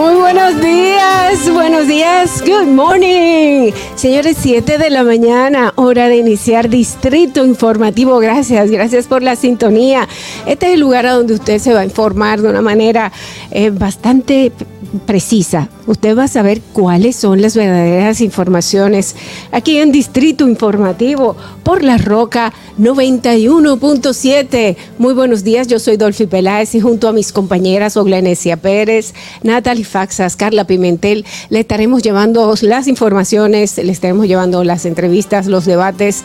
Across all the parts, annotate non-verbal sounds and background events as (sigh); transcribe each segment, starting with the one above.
Muy buenos días, buenos días, good morning. Señores, 7 de la mañana, hora de iniciar Distrito Informativo. Gracias, gracias por la sintonía. Este es el lugar a donde usted se va a informar de una manera eh, bastante precisa. Usted va a saber cuáles son las verdaderas informaciones aquí en Distrito Informativo por La Roca 91.7. Muy buenos días, yo soy Dolphy Peláez y junto a mis compañeras Oglenesia Pérez, Natalie Faxas, Carla Pimentel, le estaremos llevando las informaciones, le estaremos llevando las entrevistas, los debates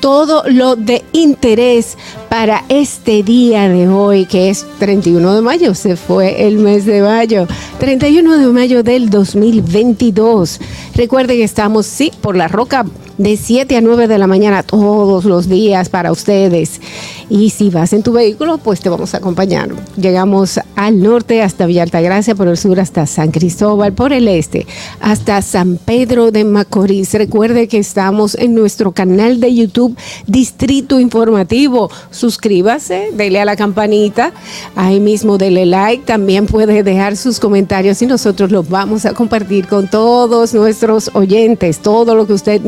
todo lo de interés para este día de hoy, que es 31 de mayo, se fue el mes de mayo, 31 de mayo del 2022. Recuerden que estamos, sí, por la roca de 7 a 9 de la mañana todos los días para ustedes. Y si vas en tu vehículo, pues te vamos a acompañar. Llegamos al norte hasta Villa Altagracia, por el sur hasta San Cristóbal, por el este hasta San Pedro de Macorís. Recuerde que estamos en nuestro canal de YouTube Distrito Informativo. Suscríbase, dele a la campanita, ahí mismo dele like, también puede dejar sus comentarios y nosotros los vamos a compartir con todos nuestros oyentes, todo lo que usted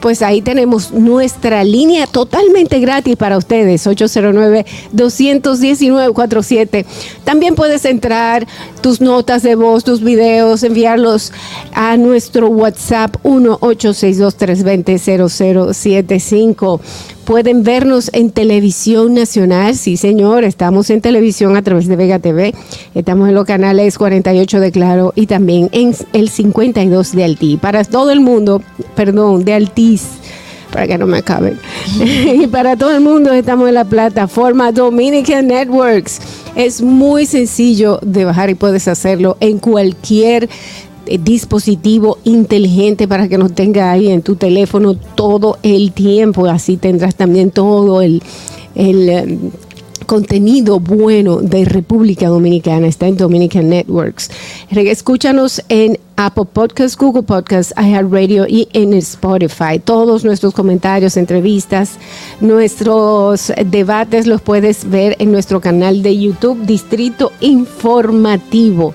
pues ahí tenemos nuestra línea totalmente gratis para ustedes, 809-219-47. También puedes entrar tus notas de voz, tus videos, enviarlos a nuestro WhatsApp 1-862-320-0075 pueden vernos en televisión nacional. Sí, señor, estamos en televisión a través de Vega TV. Estamos en los canales 48 de Claro y también en el 52 de Altí. Para todo el mundo, perdón, de Altiz para que no me acaben. (laughs) y para todo el mundo estamos en la plataforma Dominican Networks. Es muy sencillo de bajar y puedes hacerlo en cualquier dispositivo inteligente para que nos tenga ahí en tu teléfono todo el tiempo. Así tendrás también todo el, el eh, contenido bueno de República Dominicana. Está en Dominican Networks. Escúchanos en Apple Podcasts, Google Podcasts, iHeartRadio y en Spotify. Todos nuestros comentarios, entrevistas, nuestros debates los puedes ver en nuestro canal de YouTube Distrito Informativo.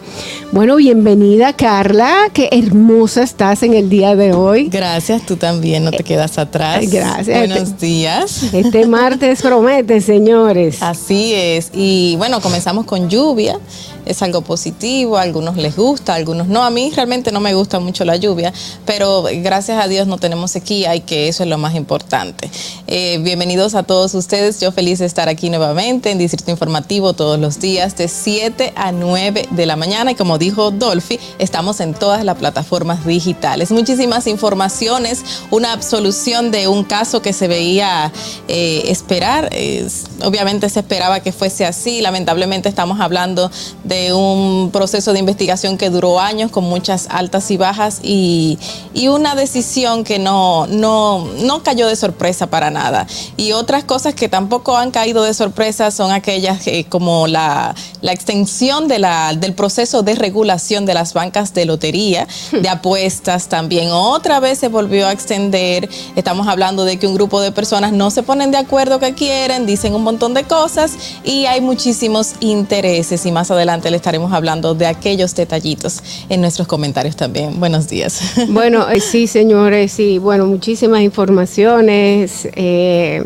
Bueno, bienvenida Carla, qué hermosa estás en el día de hoy. Gracias, tú también, no te quedas atrás. Gracias. Buenos Este- días. Este martes (laughs) promete, señores. Así es. Y bueno, comenzamos con lluvia. Es algo positivo, a algunos les gusta, a algunos no. A mí realmente no me gusta mucho la lluvia, pero gracias a Dios no tenemos sequía y que eso es lo más importante. Eh, bienvenidos a todos ustedes. Yo feliz de estar aquí nuevamente en Distrito Informativo todos los días de 7 a 9 de la mañana. Y como dijo Dolphy, estamos en todas las plataformas digitales. Muchísimas informaciones, una absolución de un caso que se veía eh, esperar. Es- obviamente se esperaba que fuese así. Lamentablemente estamos hablando de un proceso de investigación que duró años con muchas altas y bajas y, y una decisión que no, no, no cayó de sorpresa para nada. Y otras cosas que tampoco han caído de sorpresa son aquellas eh, como la, la extensión de la, del proceso de regulación de las bancas de lotería, de apuestas también. Otra vez se volvió a extender. Estamos hablando de que un grupo de personas no se ponen de acuerdo que quieren, dicen un montón de cosas y hay muchísimos intereses y más adelante le estaremos hablando de aquellos detallitos en nuestros comentarios también. Buenos días. (laughs) Bueno, eh, sí, señores, sí, bueno, muchísimas informaciones. Eh,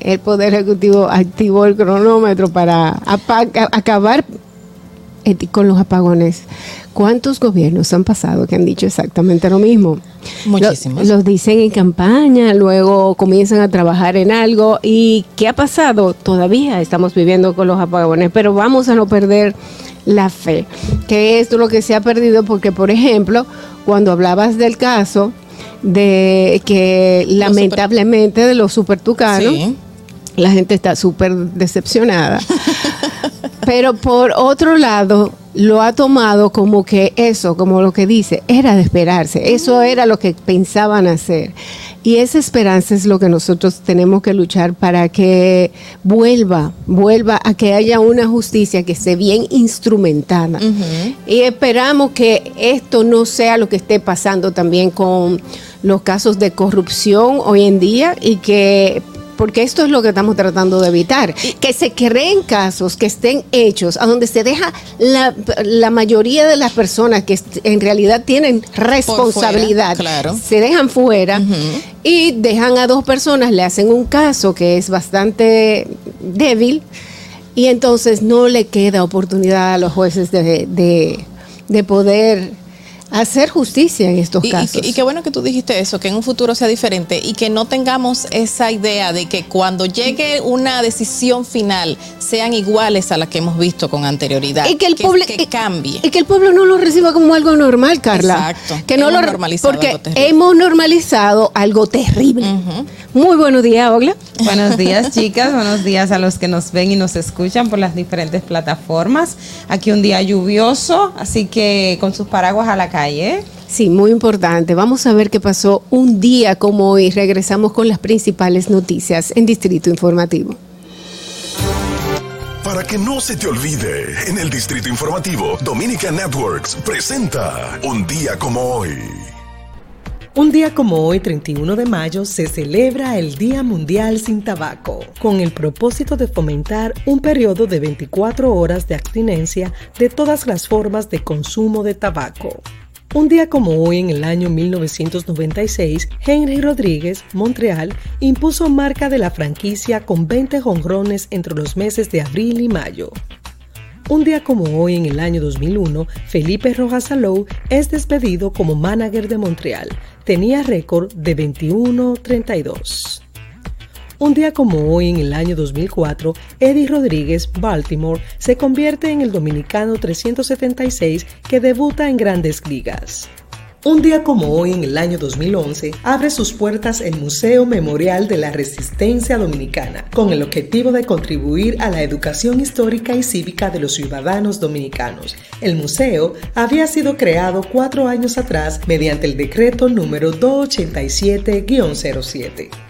el Poder Ejecutivo activó el cronómetro para acabar eh, con los apagones. ¿Cuántos gobiernos han pasado que han dicho exactamente lo mismo? Muchísimos. Lo- Los dicen en campaña, luego comienzan a trabajar en algo. ¿Y qué ha pasado? Todavía estamos viviendo con los apagones, pero vamos a no perder la fe, que es lo que se ha perdido porque, por ejemplo, cuando hablabas del caso de que Los lamentablemente de los supertucanos, Sí. la gente está súper decepcionada. (laughs) Pero por otro lado, lo ha tomado como que eso, como lo que dice, era de esperarse. Eso era lo que pensaban hacer. Y esa esperanza es lo que nosotros tenemos que luchar para que vuelva, vuelva a que haya una justicia que esté bien instrumentada. Y esperamos que esto no sea lo que esté pasando también con los casos de corrupción hoy en día y que porque esto es lo que estamos tratando de evitar, que se creen casos que estén hechos a donde se deja la, la mayoría de las personas que en realidad tienen responsabilidad, fuera, claro. se dejan fuera y dejan a dos personas, le hacen un caso que es bastante débil y entonces no le queda oportunidad a los jueces de, de- de poder hacer justicia en estos Y, y casos. que- y qué bueno que tú dijiste eso, que en un futuro sea diferente y que no tengamos esa idea de que cuando llegue una decisión final sean iguales a la que hemos visto con anterioridad. y que el que, pueblo que cambie. y que el pueblo no lo reciba como algo normal Carla Exacto. que no Hemos lo normalizado porque algo hemos normalizado algo terrible muy buenos días Ogla Buenos días, chicas. Buenos días a los que nos ven y nos escuchan por las diferentes plataformas. Aquí un día lluvioso, así que con sus paraguas a la calle. sí muy importante vamos a ver qué pasó un día como hoy regresamos con las principales noticias en Distrito Informativo Para que no se te olvide, en el Distrito Informativo, Dominica Networks presenta Un día como hoy. Un día como hoy, 31 de mayo, se celebra el Día Mundial sin Tabaco, con el propósito de fomentar un periodo de 24 horas de abstinencia de todas las formas de consumo de tabaco. Un día como hoy, en el año 1996, Henry Rodríguez, Montreal, impuso marca de la franquicia con 20 jonrones entre los meses de abril y mayo. Un día como hoy, en el año 2001, Felipe Rojas es despedido como manager de Montreal. Tenía récord de 21-32. Un día como hoy, en el año 2004, Eddie Rodríguez, Baltimore, se convierte en el dominicano 376 que debuta en grandes ligas. Un día como hoy, en el año 2011, abre sus puertas el Museo Memorial de la Resistencia Dominicana, con el objetivo de contribuir a la educación histórica y cívica de los ciudadanos dominicanos. El museo había sido creado cuatro años atrás mediante el decreto número 287-07.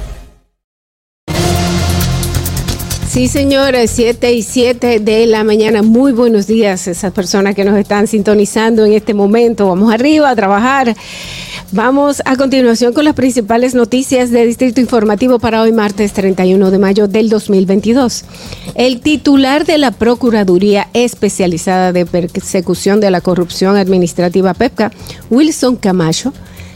Sí, señores, 7 y 7 de la mañana. Muy buenos días esas personas que nos están sintonizando en este momento. Vamos arriba a trabajar. Vamos a continuación con las principales noticias de Distrito Informativo para hoy, martes 31 de mayo del 2022. El titular de la Procuraduría Especializada de Persecución de la Corrupción Administrativa PEPCA, Wilson Camacho,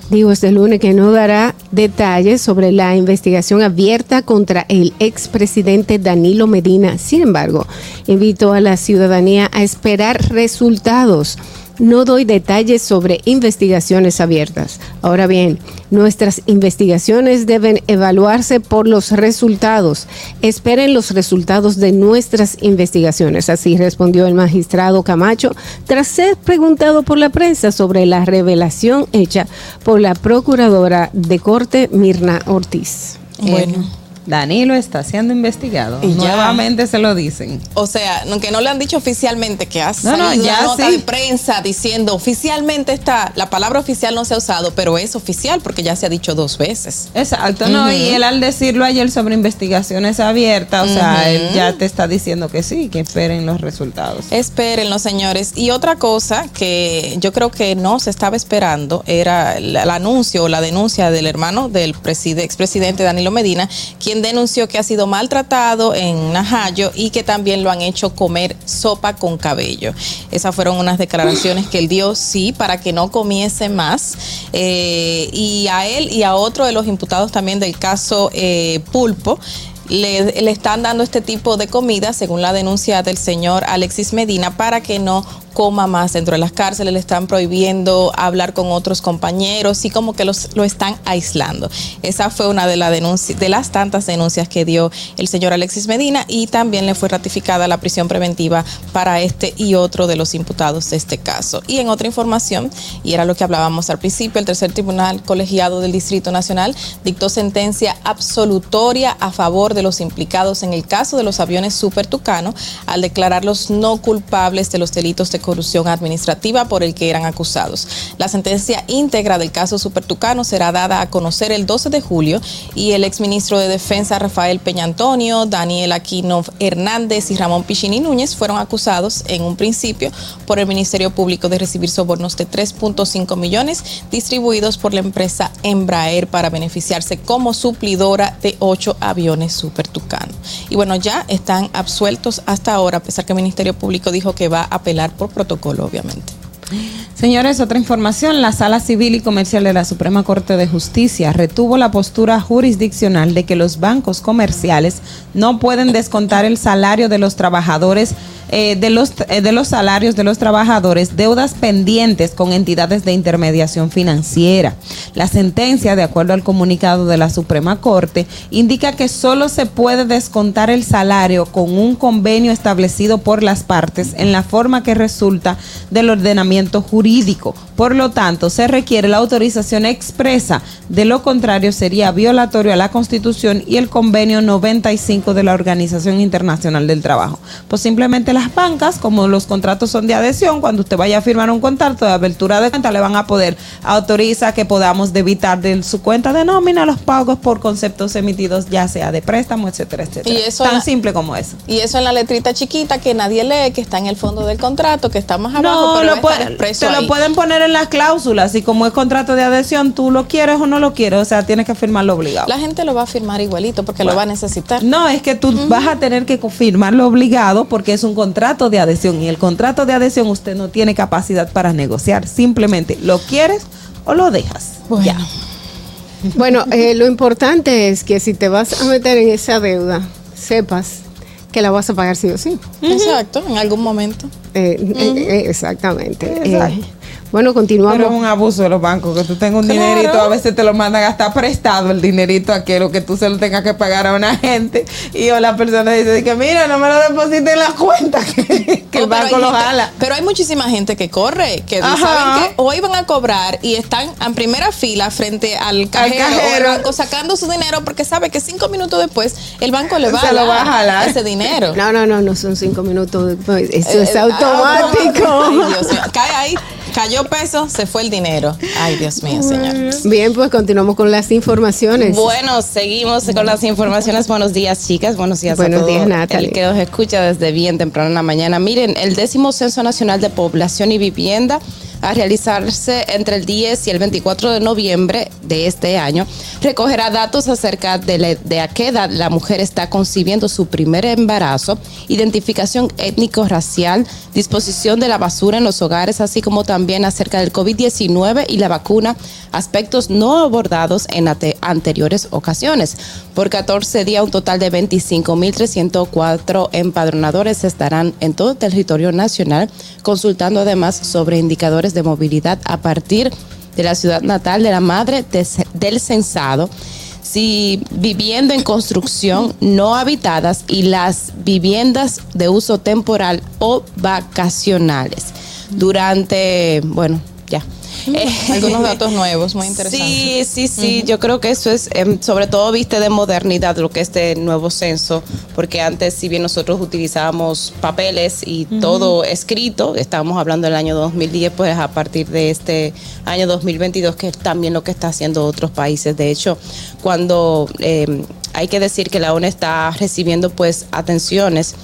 Dijo este lunes que no dará detalles sobre la investigación abierta contra el expresidente Danilo Medina. Sin embargo, invitó a la ciudadanía a esperar resultados. No doy detalles sobre investigaciones abiertas. Ahora bien, nuestras investigaciones deben evaluarse por los resultados. Esperen los resultados de nuestras investigaciones. Así respondió el magistrado Camacho tras ser preguntado por la prensa sobre la revelación hecha por la procuradora de corte Mirna Ortiz. Bueno. Danilo está siendo investigado. Y ya. Nuevamente se lo dicen. O sea, aunque no le han dicho oficialmente que ha No, no, ya una nota sí. de prensa diciendo oficialmente está, la palabra oficial no se ha usado, pero es oficial porque ya se ha dicho dos veces. Exacto, no, y él al decirlo ayer sobre investigaciones abiertas, o sea, él ya te está diciendo que sí, que esperen los resultados. Espérenlo, señores. Y otra cosa que yo creo que no se estaba esperando era el, el anuncio o la denuncia del hermano del preside- expresidente Danilo Medina, quien denunció que ha sido maltratado en Najayo y que también lo han hecho comer sopa con cabello. Esas fueron unas declaraciones que él dio, sí, para que no comiese más. Eh, y a él y a otro de los imputados también del caso eh, Pulpo le, le están dando este tipo de comida, según la denuncia del señor Alexis Medina, para que no coma más dentro de las cárceles, le están prohibiendo hablar con otros compañeros y como que los, lo están aislando. Esa fue una de, la denuncia, de las tantas denuncias que dio el señor Alexis Medina y también le fue ratificada la prisión preventiva para este y otro de los imputados de este caso. Y en otra información, y era lo que hablábamos al principio, el tercer tribunal colegiado del Distrito Nacional dictó sentencia absolutoria a favor de los implicados en el caso de los aviones Super Tucano al declararlos no culpables de los delitos de corrupción administrativa por el que eran acusados. La sentencia íntegra del caso Supertucano será dada a conocer el 12 de julio y el exministro de Defensa Rafael Peña Antonio, Daniel Aquino Hernández y Ramón Pichini Núñez fueron acusados en un principio por el Ministerio Público de recibir sobornos de 3.5 millones distribuidos por la empresa Embraer para beneficiarse como suplidora de ocho aviones Supertucano. Y bueno, ya están absueltos hasta ahora, a pesar que el Ministerio Público dijo que va a apelar por protocolo, obviamente. Señores, otra información, la Sala Civil y Comercial de la Suprema Corte de Justicia retuvo la postura jurisdiccional de que los bancos comerciales no pueden descontar el salario de los trabajadores eh, de, los, eh, de los salarios de los trabajadores deudas pendientes con entidades de intermediación financiera. La sentencia, de acuerdo al comunicado de la Suprema Corte, indica que solo se puede descontar el salario con un convenio establecido por las partes en la forma que resulta del ordenamiento jurídico. Por lo tanto, se requiere la autorización expresa. De lo contrario, sería violatorio a la Constitución y el convenio 95 de la Organización Internacional del Trabajo. Pues simplemente las bancas, como los contratos son de adhesión, cuando usted vaya a firmar un contrato de apertura de cuenta, le van a poder autorizar que podamos debitar de su cuenta de nómina los pagos por conceptos emitidos, ya sea de préstamo, etcétera, etcétera. Y eso Tan la- simple como eso. Y eso en la letrita chiquita que nadie lee, que está en el fondo del contrato, que está más abajo, No, pero lo va pueden- expreso te lo pueden poner en las cláusulas y como es contrato de adhesión, tú lo quieres o no lo quieres, o sea, tienes que firmarlo obligado. La gente lo va a firmar igualito porque lo va a necesitar. No, es que tú vas a tener que firmarlo obligado porque es un contrato de adhesión y el contrato de adhesión usted no tiene capacidad para negociar. Simplemente lo quieres o lo dejas. Ya. Bueno, eh, lo importante es que si te vas a meter en esa deuda, sepas que la vas a pagar sí o sí. Exacto, en algún momento. Eh, eh, eh, exactamente. Exacto. Bueno, continuamos. Pero es un abuso de los bancos, que tú tengas un Claro. dinerito, a veces te lo mandan hasta prestado el dinerito a que lo que tú se lo tengas que pagar a una gente y o la persona dice que mira, no me lo deposite en la cuenta, (laughs) que, que el Oh, pero banco hay lo gente- jala. Pero hay muchísima gente que corre, que Ajá. saben que hoy van a cobrar y están en primera fila frente al cajero, o el cajero. banco sacando su dinero porque sabe que cinco minutos después el banco le va Se a lo dar va a jalar. ese dinero. No, no, no, no son cinco minutos. después. Eso Eh, es eh, automático. Ay, Dios mío. Cae ahí, cayó peso, se fue el dinero. Ay, Dios mío, señor. Bien, pues continuamos con las informaciones. Bueno, seguimos con las informaciones. Buenos días, chicas. Buenos días Buenos a todos. días, Natalie. El que nos escucha desde bien temprano en la mañana. Miren, el décimo Censo Nacional de Población y Vivienda a realizarse entre el 10 y el 24 de noviembre de este año, recogerá datos acerca de, la- de qué edad la mujer está concibiendo su primer embarazo, identificación étnico-racial, disposición de la basura en los hogares, así como también acerca del COVID-19 y la vacuna, aspectos no abordados en anteriores ocasiones. Por 14 días, un total de 25.304 empadronadores estarán en todo el territorio nacional, consultando además sobre indicadores de movilidad a partir de la ciudad natal de la madre de- del censado si viviendo en construcción no habitadas y las viviendas de uso temporal o vacacionales durante, bueno, ya. Eh, Algunos datos nuevos, muy interesantes. Sí, sí, sí, yo creo que eso es, em, sobre todo viste de modernidad lo que es este nuevo censo, porque antes si bien nosotros utilizábamos papeles y todo escrito, estábamos hablando del año 2010, pues a partir de este año 2022, que es también lo que está haciendo otros países. De hecho, cuando em, hay que decir que la ONU está recibiendo pues atenciones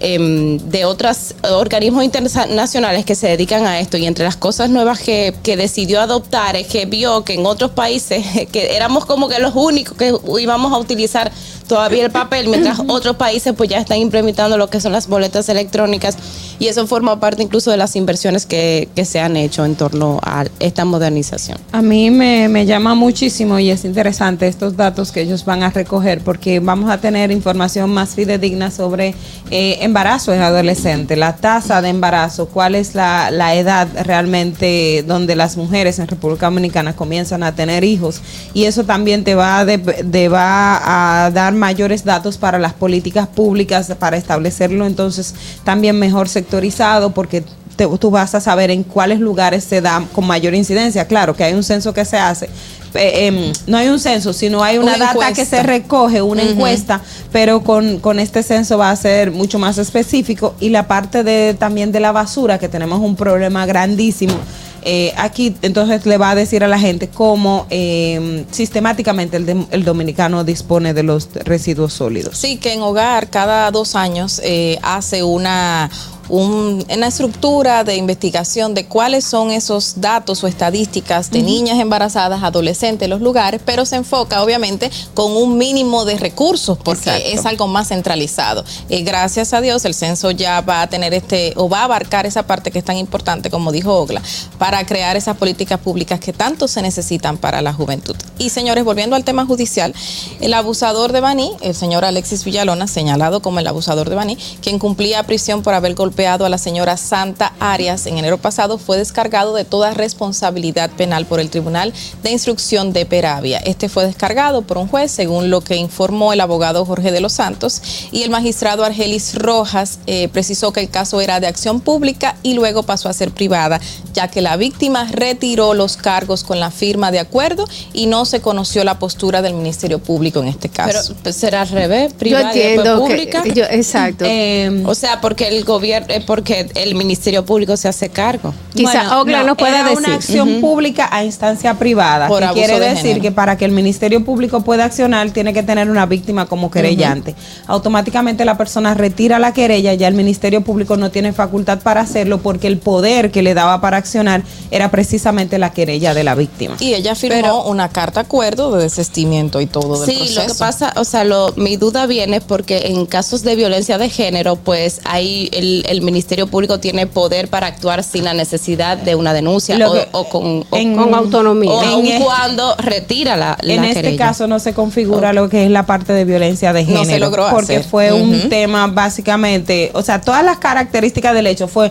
em, de otros organismos internacionales que se dedican a esto y entre las cosas nuevas que, que decidió adoptar es que vio que en otros países (laughs) que éramos como que los únicos que íbamos a utilizar todavía el papel, mientras (coughs) otros países pues ya están implementando lo que son las boletas electrónicas y eso forma parte incluso de las inversiones que, que se han hecho en torno a esta modernización. A mí me, me llama muchísimo y es interesante estos datos que ellos van a recoger porque vamos a tener información más fidedigna sobre eh, embarazo en adolescente, la tasa de embarazo, cuál es la, la edad realmente donde las mujeres en República Dominicana comienzan a tener hijos. Y eso también te va, de- va a dar mayores datos para las políticas públicas para establecerlo entonces también mejor sectorizado porque te- tú vas a saber en cuáles lugares se da con mayor incidencia. Claro que hay un censo que se hace. eh, em, no hay un censo, sino hay una, Una data que se recoge, una encuesta, pero con, con este censo va a ser mucho más específico. Y la parte de también de la basura, que tenemos un problema grandísimo. eh, aquí entonces le va a decir a la gente cómo eh, sistemáticamente el, de- el dominicano dispone de los residuos sólidos. Sí, que en hogar cada dos años eh, hace una, un- una estructura de investigación de cuáles son esos datos o estadísticas de niñas embarazadas, adolescentes en los lugares, pero se enfoca obviamente con un mínimo de recursos porque Exacto. es algo más centralizado. Eh, gracias a Dios el censo ya va a tener este o va a abarcar esa parte que es tan importante como dijo Ogla para crear esas políticas públicas que tanto se necesitan para la juventud. Y señores, volviendo al tema judicial, el abusador de Baní, el señor Alexis Villalona, señalado como el abusador de Baní, quien cumplía prisión por haber golpeado a la señora Santa Arias en enero pasado, fue descargado de toda responsabilidad penal por el Tribunal de Instrucción de Peravia. Este fue descargado por un juez, según lo que informó el abogado Jorge de los Santos, y el magistrado Argelis Rojas eh, precisó que el caso era de acción pública y luego pasó a ser privada, ya que la víctima retiró los cargos con la firma de acuerdo y no se conoció la postura del Ministerio Público en este Pero caso. pues, será al revés, Yo privada y después entiendo pública. que yo, exacto. Eh, o sea, porque el gobierno, porque el Ministerio Público se hace cargo. Quizá Ogla nos pueda era decir. una acción pública a instancia privada. Por que abuso quiere de decir género. que para que el Ministerio Público pueda accionar, tiene que tener una víctima como querellante. Automáticamente la persona retira la querella, ya el Ministerio Público no tiene facultad para hacerlo porque el poder que le daba para accionar era precisamente la querella de la víctima. Y ella firmó Pero- una carta acuerdo de desestimiento y todo del Sí, proceso. lo que pasa, o sea, lo, mi duda viene porque en casos de violencia de género, pues ahí el, el Ministerio Público tiene poder para actuar sin la necesidad de una denuncia o, que- o con, o- en- con autonomía. o aun es- cuando retira la, la en este querella. caso no se configura lo que es la parte de violencia de No género. se logró porque hacer. fue un tema básicamente, o sea, todas las características del hecho fue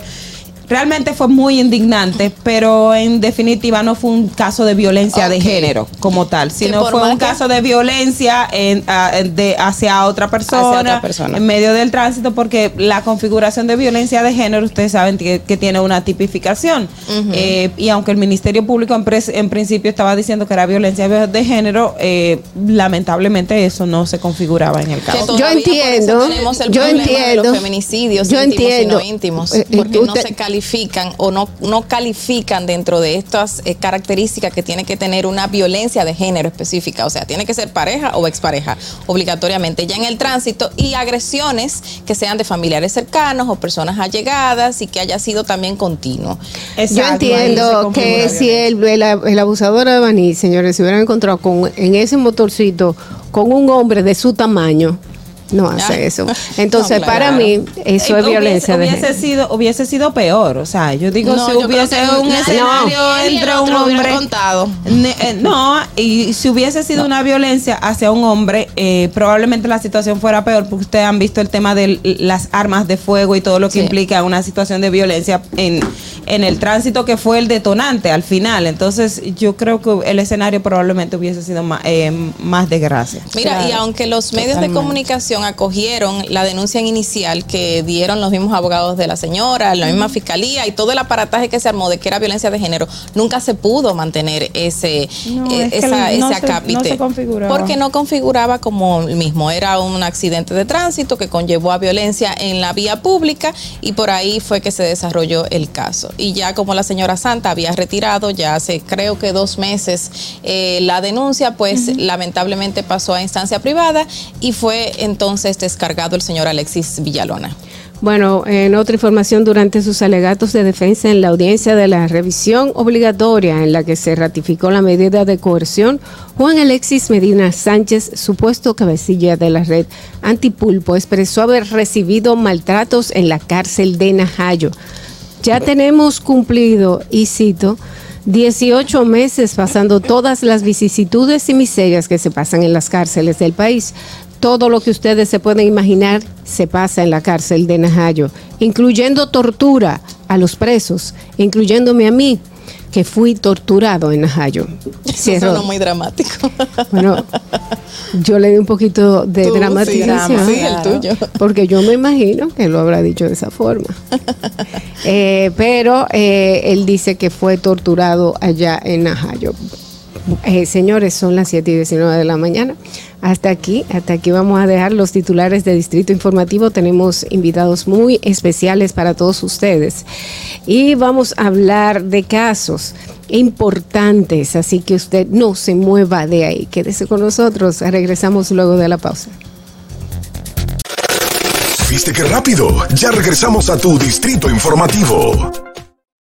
realmente fue muy indignante, pero en definitiva no fue un caso de violencia de género como tal, sino fue un que- caso de violencia en- a- de, hacia otra persona, Hacia otra persona. en medio del tránsito, porque la configuración de violencia de género, ustedes saben que, que tiene una tipificación. Eh, y aunque el Ministerio Público en, pres- en principio estaba diciendo que era violencia de género, eh, lamentablemente eso no se configuraba en el caso. eso entiendo, tenemos el yo problema de entiendo, los feminicidios yo íntimos entiendo. y no íntimos, Eh, eh, porque no usted- se califican o no, no califican dentro de estas eh, características que tiene que tener una violencia de género específica. O sea, tiene que ser pareja o expareja, obligatoriamente. Ya en el tránsito y agresiones que sean de familiares cercanos o personas allegadas y que haya sido también continuo. Yo Exacto, entiendo que si el, el, el abusador de Baní, señores, se hubieran encontrado con, en ese motorcito con un hombre de su tamaño, no hace eso. (laughs) Entonces, No, para mí, eso es violencia hubiese, de hubiese género. sido hubiese sido peor o sea yo digo No, si yo hubiese que un escenario entre un hombre contado. Ne- eh, no y si hubiese sido una violencia hacia un hombre eh, probablemente la situación fuera peor porque ustedes han visto el tema de las armas de fuego y todo lo que Sí. implica una situación de violencia en en el tránsito que fue el detonante al final entonces yo creo que el escenario probablemente hubiese sido más, eh, más de gracia Mira, y aunque los medios de totalmente. Acogieron la denuncia inicial que dieron los mismos abogados de la señora, la misma fiscalía y todo el aparataje que se armó de que era violencia de género, nunca se pudo mantener ese, No, eh, es que esa- no ese no acápite. Porque no configuraba como el mismo. Era un accidente de tránsito que conllevó a violencia en la vía pública y por ahí fue que se desarrolló el caso. Y ya como la señora Santa había retirado ya hace creo que dos meses eh, la denuncia, pues lamentablemente pasó a instancia privada y fue entonces descargado el señor Alexis Villalona. Bueno, en otra información, durante sus alegatos de defensa en la audiencia de la revisión obligatoria en la que se ratificó la medida de coerción, Juan Alexis Medina Sánchez, supuesto cabecilla de la red Antipulpo, expresó haber recibido maltratos en la cárcel de Najayo. Ya tenemos cumplido, y cito, 18 meses pasando todas las vicisitudes y miserias que se pasan en las cárceles del país. Todo lo que ustedes se pueden imaginar se pasa en la cárcel de Najayo, incluyendo tortura a los presos, incluyéndome a mí, que fui torturado en Najayo. Eso Cierro. suena muy dramático. Bueno, yo le di un poquito de Tú, dramatización. sí, el tuyo. Porque yo me imagino que lo habrá dicho de esa forma. (laughs) Eh, pero eh, él dice que fue torturado allá en Najayo. Eh, señores, son las 7 y 19 de la mañana. Hasta aquí, hasta aquí vamos a dejar los titulares de Distrito Informativo. Tenemos invitados muy especiales para todos ustedes. Y vamos a hablar de casos importantes, así que usted no se mueva de ahí. Quédese con nosotros. Regresamos luego de la pausa. ¿Viste qué rápido? Ya regresamos a tu distrito informativo.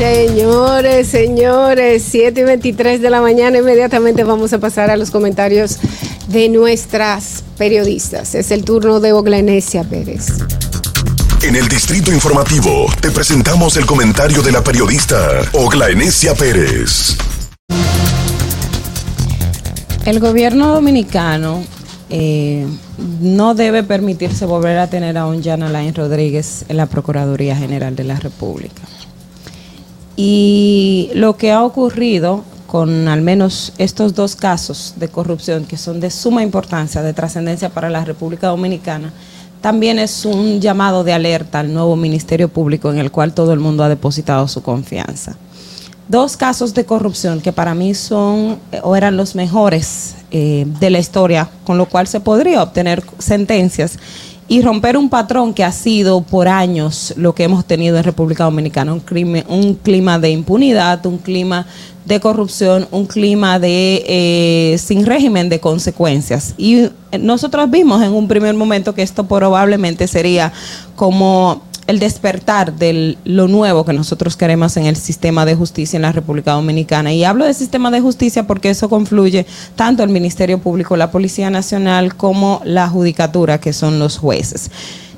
Señores, señores, 7 y 23 de la mañana, inmediatamente vamos a pasar a los comentarios de nuestras periodistas. Es el turno de Oglanesia Pérez. En el distrito informativo te presentamos el comentario de la periodista Oglaenecia Pérez. El gobierno dominicano eh, no debe permitirse volver a tener a un Jan Alain Rodríguez en la Procuraduría General de la República. Y lo que ha ocurrido con al menos estos dos casos de corrupción que son de suma importancia, de trascendencia para la República Dominicana, también es un llamado de alerta al nuevo Ministerio Público en el cual todo el mundo ha depositado su confianza. Dos casos de corrupción que para mí son eh, o eran los mejores eh, de la historia, con lo cual se podría obtener sentencias y romper un patrón que ha sido por años lo que hemos tenido en República Dominicana, un, crimen, un clima de impunidad, un clima de corrupción, un clima de eh, sin régimen de consecuencias. Y nosotros vimos en un primer momento que esto probablemente sería como el despertar de lo nuevo que nosotros queremos en el sistema de justicia en la República Dominicana. Y hablo de sistema de justicia porque eso confluye tanto el Ministerio Público, la Policía Nacional, como la Judicatura, que son los jueces.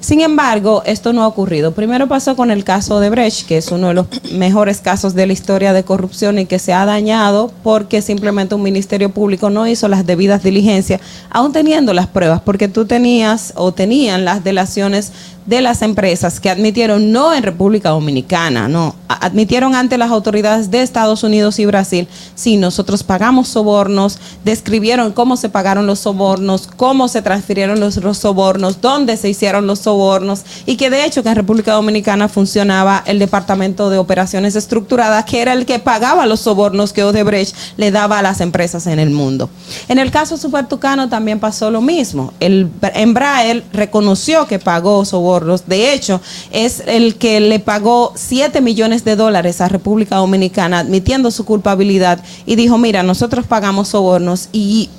Sin embargo, esto no ha ocurrido. Primero pasó con el caso de Brecht, que es uno de los mejores casos de la historia de corrupción y que se ha dañado porque simplemente un ministerio público no hizo las debidas diligencias, aún teniendo las pruebas, porque tú tenías o tenían las delaciones de las empresas que admitieron no en República Dominicana, no, admitieron ante las autoridades de Estados Unidos y Brasil, sí, nosotros pagamos sobornos, describieron cómo se pagaron los sobornos, cómo se transfirieron los, los sobornos, dónde se hicieron los sobornos y que de hecho que en República Dominicana funcionaba el Departamento de Operaciones Estructuradas, que era el que pagaba los sobornos que Odebrecht le daba a las empresas en el mundo. En el caso Supertucano también pasó lo mismo. El Embraer reconoció que pagó sobornos de hecho, es el que le pagó 7 millones de dólares a República Dominicana admitiendo su culpabilidad y dijo, mira, nosotros pagamos sobornos y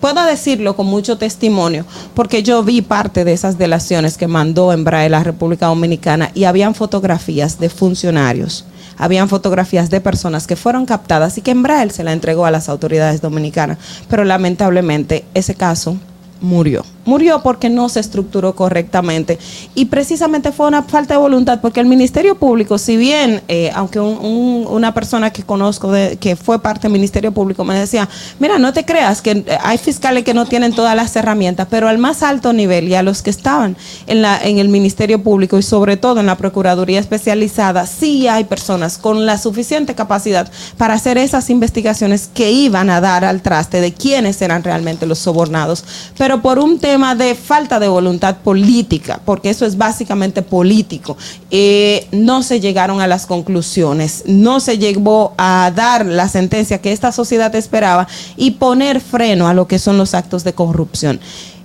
puedo decirlo con mucho testimonio, porque yo vi parte de esas delaciones que mandó Embraer a la República Dominicana y habían fotografías de funcionarios, habían fotografías de personas que fueron captadas y que Embraer se la entregó a las autoridades dominicanas, pero lamentablemente ese caso murió Murió porque no se estructuró correctamente. Y precisamente fue una falta de voluntad, porque el Ministerio Público, si bien, eh, aunque un- un- una persona que conozco que fue parte del Ministerio Público me decía, mira, no te creas que eh, hay fiscales que no tienen todas las herramientas, pero al más alto nivel y a los que estaban en, la, en el Ministerio Público y sobre todo en la Procuraduría Especializada, sí hay personas con la suficiente capacidad para hacer esas investigaciones que iban a dar al traste de quiénes eran realmente los sobornados. Pero por un tema de falta de voluntad política, porque eso es básicamente político, eh, no se llegaron a las conclusiones, no se llegó a dar la sentencia que esta sociedad esperaba y poner freno a lo que son los actos de corrupción.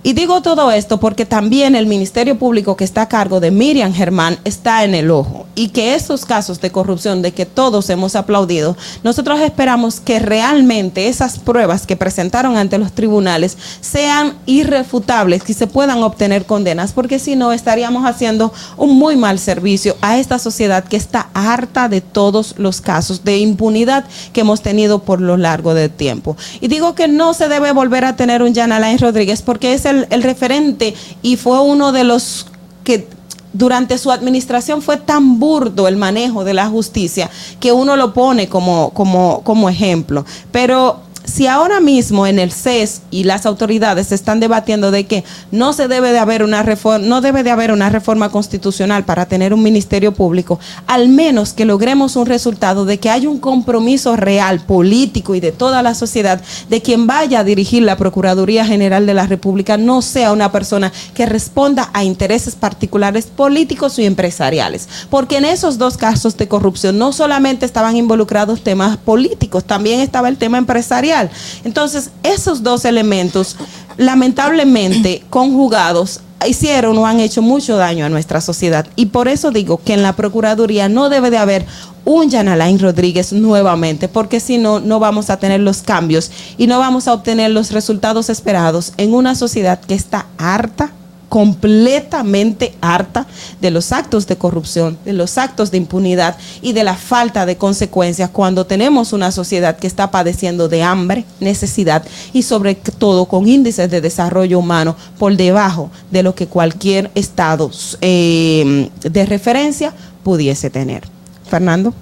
Y digo todo esto porque también el Ministerio Público que está a cargo de Miriam Germán está en el ojo y que estos casos de corrupción de que todos hemos aplaudido, nosotros esperamos que realmente esas pruebas que presentaron ante los tribunales sean irrefutables, que se puedan obtener condenas, porque si no estaríamos haciendo un muy mal servicio a esta sociedad que está harta de todos los casos de impunidad que hemos tenido por lo largo del tiempo. Y digo que no se debe volver a tener un Jan Alain Rodríguez porque es el, referente y fue uno de los que durante su administración fue tan burdo el manejo de la justicia que uno lo pone como, como, como ejemplo. Pero si ahora mismo en el CES y las autoridades están debatiendo de que no se debe de haber una reforma, no debe de haber una reforma constitucional para tener un ministerio público, al menos que logremos un resultado de que haya un compromiso real, político y de toda la sociedad de quien vaya a dirigir la Procuraduría General de la República no sea una persona que responda a intereses particulares políticos y empresariales. Porque en esos dos casos de corrupción no solamente estaban involucrados temas políticos, también estaba el tema empresarial. Entonces, esos dos elementos, lamentablemente (clears throat) conjugados, hicieron o han hecho mucho daño a nuestra sociedad. Y por eso digo que en la Procuraduría no debe de haber un Jan Alain Rodríguez nuevamente, porque si no, no vamos a tener los cambios y no vamos a obtener los resultados esperados en una sociedad que está harta completamente harta de los actos de corrupción, de los actos de impunidad y de la falta de consecuencias cuando tenemos una sociedad que está padeciendo de hambre, necesidad y sobre todo con índices de desarrollo humano por debajo de lo que cualquier estado eh, de referencia pudiese tener. Fernando.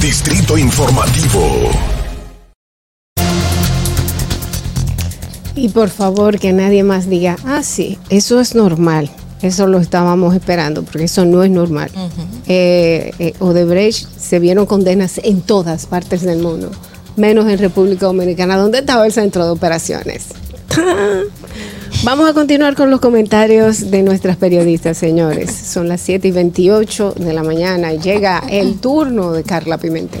Distrito Informativo. Y por favor que nadie más diga, ah, sí, eso es normal. Eso lo estábamos esperando, porque eso no es normal. Eh, eh, Odebrecht se vieron condenas en todas partes del mundo, menos en República Dominicana, donde estaba el centro de operaciones. (laughs) Vamos a continuar con los comentarios de nuestras periodistas, señores. Son las 7 y 28 de la mañana y llega el turno de Carla Pimentel.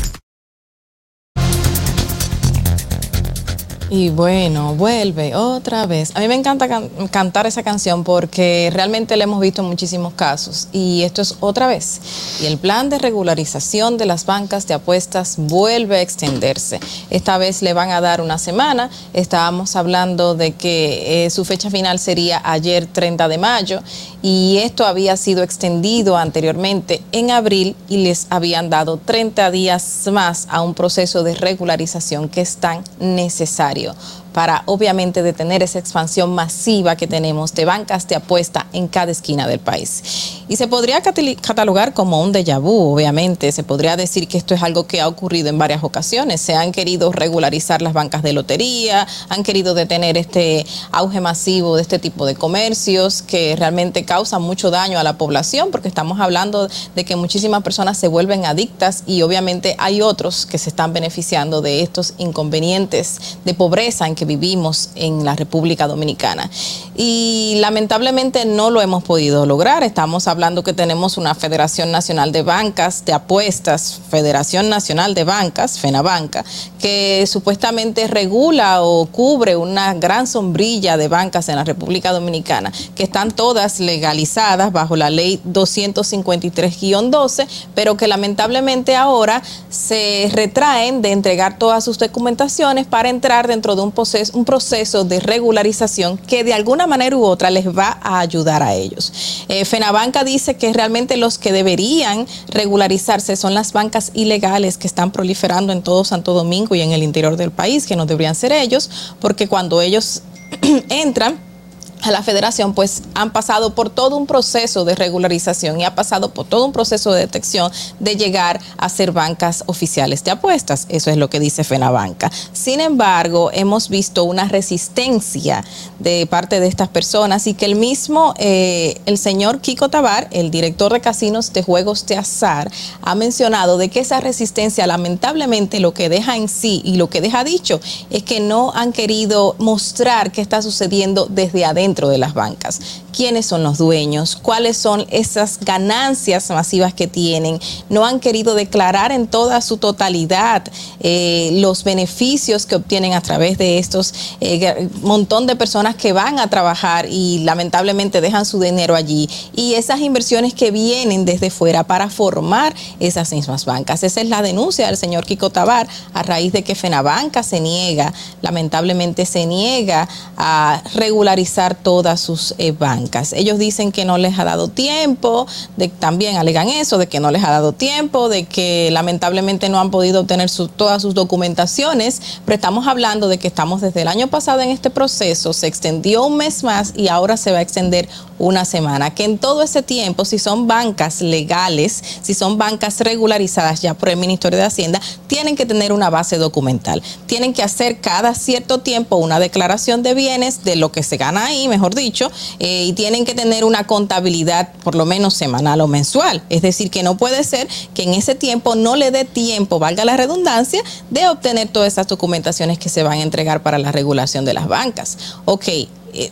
Y bueno, vuelve otra vez. A mí me encanta can- cantar esa canción porque realmente la hemos visto en muchísimos casos. Y esto es otra vez. Y el plan de regularización de las bancas de apuestas vuelve a extenderse. Esta vez le van a dar una semana. Estábamos hablando de que eh, su fecha final sería ayer 30 de mayo. Y esto había sido extendido anteriormente en abril y les habían dado 30 días más a un proceso de regularización que es tan necesario necesario para obviamente detener esa expansión masiva que tenemos de bancas de apuesta en cada esquina del país. Y se podría catalogar como un déjà vu, obviamente, se podría decir que esto es algo que ha ocurrido en varias ocasiones. Se han querido regularizar las bancas de lotería, han querido detener este auge masivo de este tipo de comercios que realmente causan mucho daño a la población porque estamos hablando de que muchísimas personas se vuelven adictas y obviamente hay otros que se están beneficiando de estos inconvenientes de pobreza en que vivimos en la República Dominicana. Y lamentablemente no lo hemos podido lograr. Estamos hablando que tenemos una Federación Nacional de Bancas de Apuestas, Federación Nacional de Bancas, FENABanca, que supuestamente regula o cubre una gran sombrilla de bancas en la República Dominicana, que están todas legalizadas bajo la ley 253-12, pero que lamentablemente ahora se retraen de entregar todas sus documentaciones para entrar dentro de un posible proceso, un proceso de regularización que de alguna manera u otra les va a ayudar a ellos. Eh, Fenabanca dice que realmente los que deberían regularizarse son las bancas ilegales que están proliferando en todo Santo Domingo y en el interior del país, que no deberían ser ellos, porque cuando ellos (clears throat) entran, a la federación, pues han pasado por todo un proceso de regularización y ha pasado por todo un proceso de detección de llegar a ser bancas oficiales de apuestas. Eso es lo que dice Fenabanca. Sin embargo, hemos visto una resistencia de parte de estas personas y que el mismo, eh, el señor Kiko Tabar, el director de casinos de juegos de azar, ha mencionado de que esa resistencia lamentablemente lo que deja en sí y lo que deja dicho es que no han querido mostrar qué está sucediendo desde adentro dentro de las bancas. ¿Quiénes son los dueños? ¿Cuáles son esas ganancias masivas que tienen? No han querido declarar en toda su totalidad eh, los beneficios que obtienen a través de estos eh, montón de personas que van a trabajar y lamentablemente dejan su dinero allí. Y esas inversiones que vienen desde fuera para formar esas mismas bancas. Esa es la denuncia del señor Kiko Tabar a raíz de que Fenabanca se niega, lamentablemente se niega a regularizar todas sus eh, bancas. Ellos dicen que no les ha dado tiempo, de, también alegan eso, de que no les ha dado tiempo, de que lamentablemente no han podido obtener todas sus documentaciones, pero estamos hablando de que estamos desde el año pasado en este proceso, se extendió un mes más y ahora se va a extender una semana, que en todo ese tiempo, si son bancas legales, si son bancas regularizadas ya por el Ministerio de Hacienda, tienen que tener una base documental, tienen que hacer cada cierto tiempo una declaración de bienes de lo que se gana ahí, mejor dicho, eh, y tienen que tener una contabilidad por lo menos semanal o mensual. Es decir, que no puede ser que en ese tiempo no le dé tiempo, valga la redundancia, de obtener todas esas documentaciones que se van a entregar para la regulación de las bancas. Ok. Eh,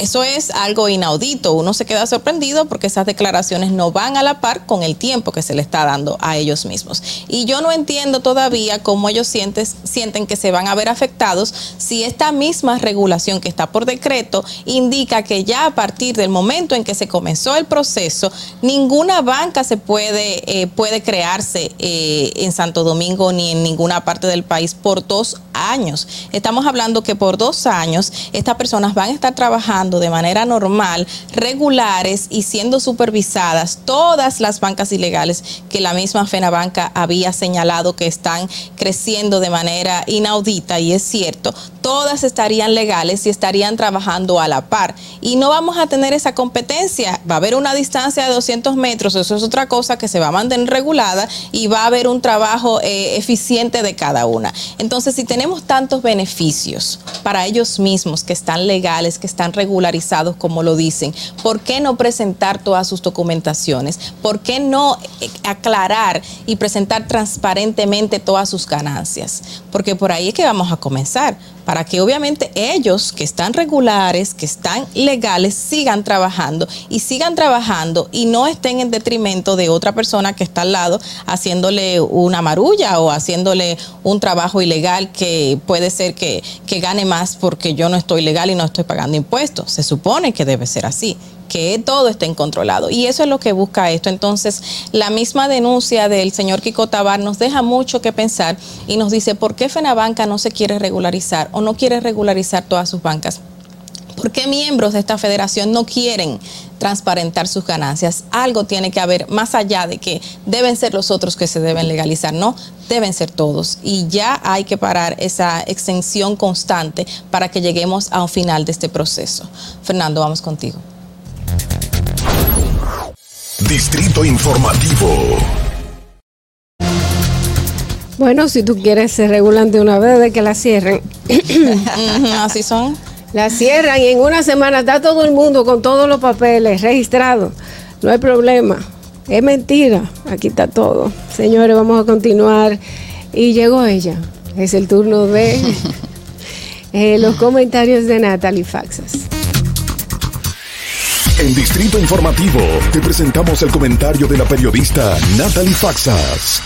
eso es algo inaudito. Uno se queda sorprendido porque esas declaraciones no van a la par con el tiempo que se le está dando a ellos mismos. Y yo no entiendo todavía cómo ellos sienten, que se van a ver afectados si esta misma regulación que está por decreto indica que ya a partir del momento en que se comenzó el proceso, ninguna banca se puede, eh, puede crearse eh, en Santo Domingo ni en ninguna parte del país por dos años. Estamos hablando que por dos años estas personas van a estar trabajando de manera normal, regulares y siendo supervisadas todas las bancas ilegales que la misma FENABANCA había señalado que están creciendo de manera inaudita y es cierto, todas estarían legales y estarían trabajando a la par. Y no vamos a tener esa competencia. Va a haber una distancia de 200 metros, eso es otra cosa que se va a mantener regulada y va a haber un trabajo eh, eficiente de cada una. Entonces, si tenemos tantos beneficios para ellos mismos que están legales, que están regularizados, como lo dicen, ¿por qué no presentar todas sus documentaciones? ¿Por qué no eh, aclarar y presentar transparentemente todas sus ganancias? Porque por ahí es que vamos a comenzar para que obviamente ellos que están regulares, que están legales, sigan trabajando y sigan trabajando y no estén en detrimento de otra persona que está al lado haciéndole una marulla o haciéndole un trabajo ilegal que puede ser que, que gane más porque yo no estoy legal y no estoy pagando impuestos. Se supone que debe ser así que todo esté controlado. Y eso es lo que busca esto. Entonces, la misma denuncia del señor Kiko Tabar nos deja mucho que pensar y nos dice por qué Fenabanca no se quiere regularizar o no quiere regularizar todas sus bancas. ¿Por qué miembros de esta federación no quieren transparentar sus ganancias? Algo tiene que haber más allá de que deben ser los otros que se deben legalizar, no, deben ser todos. Y ya hay que parar esa extensión constante para que lleguemos a un final de este proceso. Fernando, vamos contigo. Distrito Informativo. Bueno, si tú quieres, se regulan de una vez de que la cierren. Así son. La cierran y en una semana está todo el mundo con todos los papeles registrados. No hay problema. Es mentira. Aquí está todo. Señores, vamos a continuar. Y llegó ella. Es el turno de (laughs) eh, los comentarios de Natalie Faxas. En Distrito Informativo te presentamos el comentario de la periodista Natalie Faxas.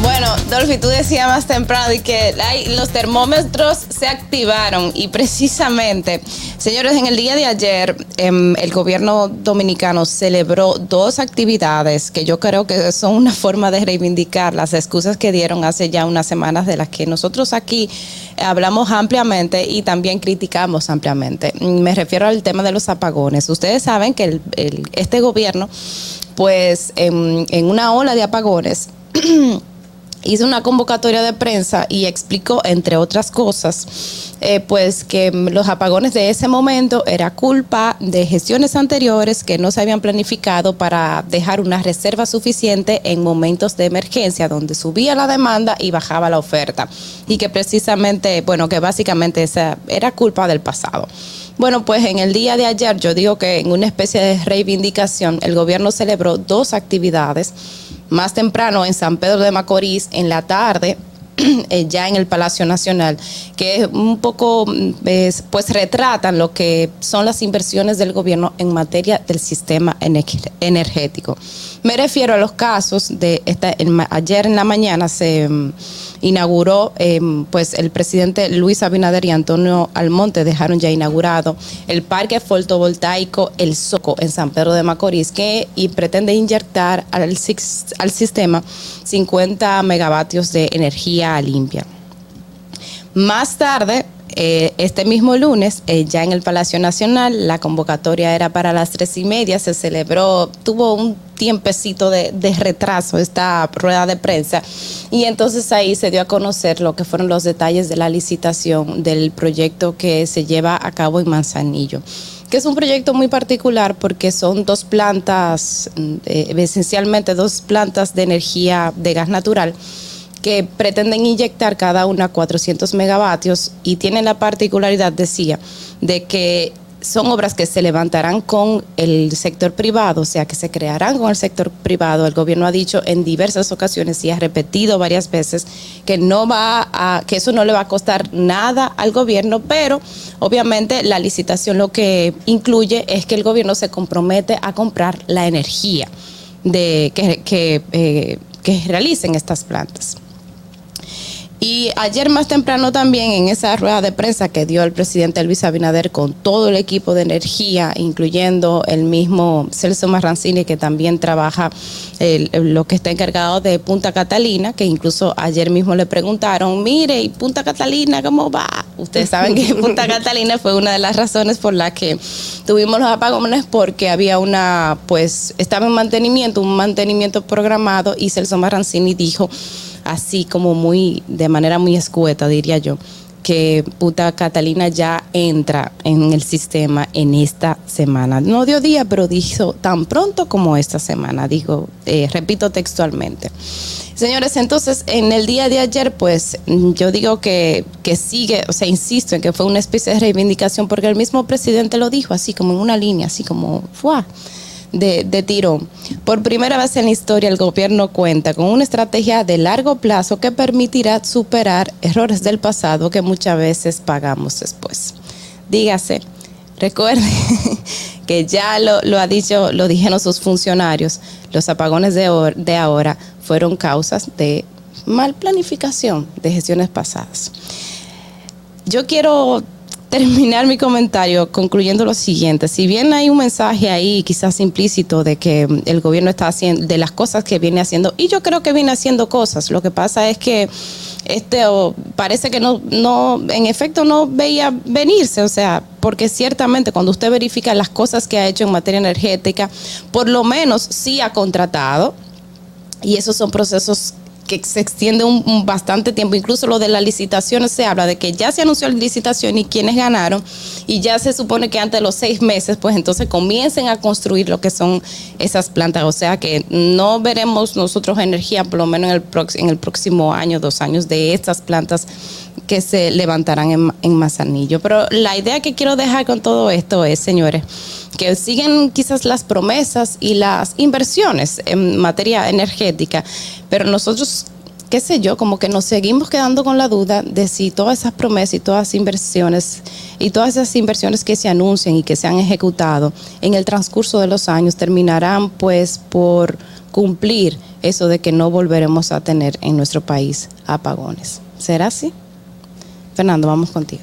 Bueno, Dolphy, tú decías más temprano de que los termómetros se activaron y precisamente, señores, en el día de ayer em, el gobierno dominicano celebró dos actividades que yo creo que son una forma de reivindicar las excusas que dieron hace ya unas semanas de las que nosotros aquí hablamos ampliamente y también criticamos ampliamente. Me refiero al tema de los apagones. Ustedes saben que el- el- este gobierno, pues en, en una ola de apagones, (clears throat) hizo una convocatoria de prensa y explicó, entre otras cosas, eh, pues que mm, los apagones de ese momento era culpa de gestiones anteriores que no se habían planificado para dejar una reserva suficiente en momentos de emergencia, donde subía la demanda y bajaba la oferta. Y que precisamente, bueno, que básicamente esa era culpa del pasado. Bueno, pues en el día de ayer, yo digo que en una especie de reivindicación, el gobierno celebró dos actividades. Más temprano en San Pedro de Macorís, en la tarde, (clears throat) eh, ya en el Palacio Nacional, que un poco mm, es, pues retratan lo que son las inversiones del gobierno en materia del sistema ener- energético. Me refiero a los casos de esta, ayer en la mañana se mm, inauguró, eh, pues el presidente Luis Abinader y Antonio Almonte dejaron ya inaugurado el parque fotovoltaico El Soco en San Pedro de Macorís, que y pretende inyectar al, al sistema 50 megavatios de energía limpia. Más tarde, eh, este mismo lunes, eh, ya en el Palacio Nacional, la convocatoria era para las tres y media, se celebró, tuvo un tiempecito de, de retraso esta rueda de prensa. Y entonces ahí se dio a conocer lo que fueron los detalles de la licitación del proyecto que se lleva a cabo en Manzanillo que es un proyecto muy particular porque son dos plantas, eh, esencialmente dos plantas de energía de gas natural que pretenden inyectar cada una 400 megavatios y tienen la particularidad, decía, de que son obras que se levantarán con el sector privado, o sea, que se crearán con el sector privado. El gobierno ha dicho en diversas ocasiones y ha repetido varias veces que no va a, que eso no le va a costar nada al gobierno, pero obviamente la licitación lo que incluye es que el gobierno se compromete a comprar la energía de que, eh, que realicen estas plantas. Y ayer más temprano también en esa rueda de prensa que dio el presidente Luis Abinader con todo el equipo de energía, incluyendo el mismo Celso Marrancini que también trabaja el- el- lo que está encargado de Punta Catalina, que incluso ayer mismo le preguntaron, mire, ¿y Punta Catalina cómo va? Ustedes saben que (laughs) Punta Catalina fue una de las razones por las que tuvimos los apagones porque había una, pues estaba en mantenimiento, un mantenimiento programado y Celso Marrancini dijo así como muy, de manera muy escueta, diría yo, que Punta Catalina ya entra en el sistema en esta semana. No dio día, pero dijo tan pronto como esta semana, digo, eh, repito textualmente. Señores, entonces en el día de ayer, pues yo digo que, que sigue, o sea, insisto en que fue una especie de reivindicación, porque el mismo presidente lo dijo así como en una línea, así como, ¡fua! De, de tirón. Por primera vez en la historia, el gobierno cuenta con una estrategia de largo plazo que permitirá superar errores del pasado que muchas veces pagamos después. Dígase, recuerde (laughs) que ya lo, ha dicho, lo dijeron sus funcionarios, los apagones de ahora fueron causas de mal planificación de gestiones pasadas. Yo quiero terminar mi comentario concluyendo lo siguiente. Si bien hay un mensaje ahí quizás implícito de que el gobierno está haciendo, de las cosas que viene haciendo, y yo creo que viene haciendo cosas, lo que pasa es que este parece que no, no, en efecto no veía venirse, o sea, porque ciertamente cuando usted verifica las cosas que ha hecho en materia energética, por lo menos sí ha contratado, y esos son procesos que se extienden un, bastante tiempo. Incluso lo de las licitaciones se habla de que ya se anunció la licitación y quienes ganaron y ya se supone que antes de los seis meses, pues entonces comiencen a construir lo que son esas plantas. O sea que no veremos nosotros energía, por lo menos en el, en el próximo año, dos años, de estas plantas que se levantarán en, en Manzanillo. Pero la idea que quiero dejar con todo esto es, señores, que siguen quizás las promesas y las inversiones en materia energética, pero nosotros, qué sé yo, como que nos seguimos quedando con la duda de si todas esas promesas y todas inversiones y todas esas inversiones que se anuncian y que se han ejecutado en el transcurso de los años terminarán pues por cumplir eso de que no volveremos a tener en nuestro país apagones. ¿Será así? Fernando, vamos contigo.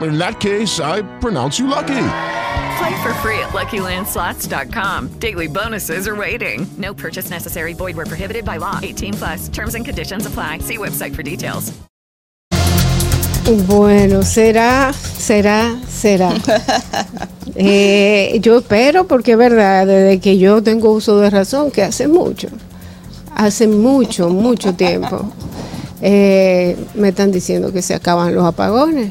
In that case, I pronounce you lucky. Play for free at LuckyLandSlots.com. Daily bonuses are waiting. No purchase necessary. Void where prohibited by law. 18 plus. Terms and conditions apply. See website for details. Bueno, será, será, será. (laughs) Eh, yo espero, porque es verdad, desde que yo tengo uso de razón, que hace mucho, hace mucho, mucho tiempo, eh, me están diciendo que se acaban los apagones.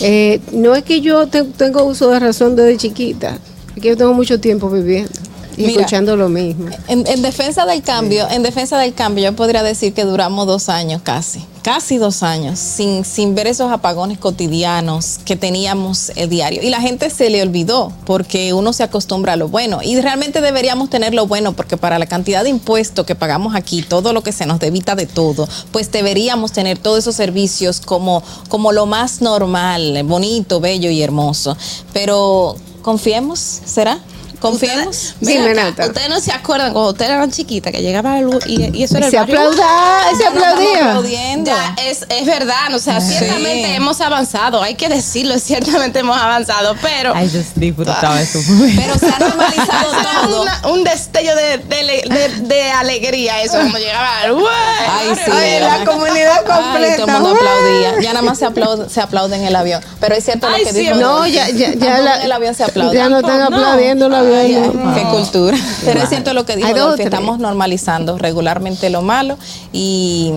Eh, no es que yo te- tengo uso de razón desde chiquita, es que yo tengo mucho tiempo viviendo y Mira, escuchando lo mismo. En, en defensa del cambio, en defensa del cambio, yo podría decir que duramos dos años casi, casi dos años, sin, sin ver esos apagones cotidianos que teníamos el diario. Y la gente se le olvidó porque uno se acostumbra a lo bueno. Y realmente deberíamos tener lo bueno porque para la cantidad de impuestos que pagamos aquí, todo lo que se nos debita de todo, pues deberíamos tener todos esos servicios como, como lo más normal, bonito, bello y hermoso. Pero confiemos, ¿será? ¿Confiemos? Mira acá, Ustedes no se acuerdan cuando ustedes eran chiquitas que llegaba la luz y, y eso era el Se barrio. aplauda- se no aplaudía. Ya, es, es verdad, o sea, Sí. ciertamente hemos avanzado, hay que decirlo, ciertamente hemos avanzado, pero. Ay, yo disfrutaba eso. Pero se ha normalizado (laughs) todo. Una- un destello de, de, le- de- de alegría eso cuando llegaba la luz. Ay, sí. Ay, la comunidad (laughs) Ay, todo el mundo aplaudía. Ya nada más se (laughs) aplaude, se aplaude en el avión. Pero es cierto Ay, lo que sí, dijo. No, ya, ya, ya Tampoco la- en el avión se aplaude. ya no están aplaudiendo el no. Qué cultura. (laughs) Pero es cierto lo que dijo Dolphy, estamos normalizando regularmente lo malo y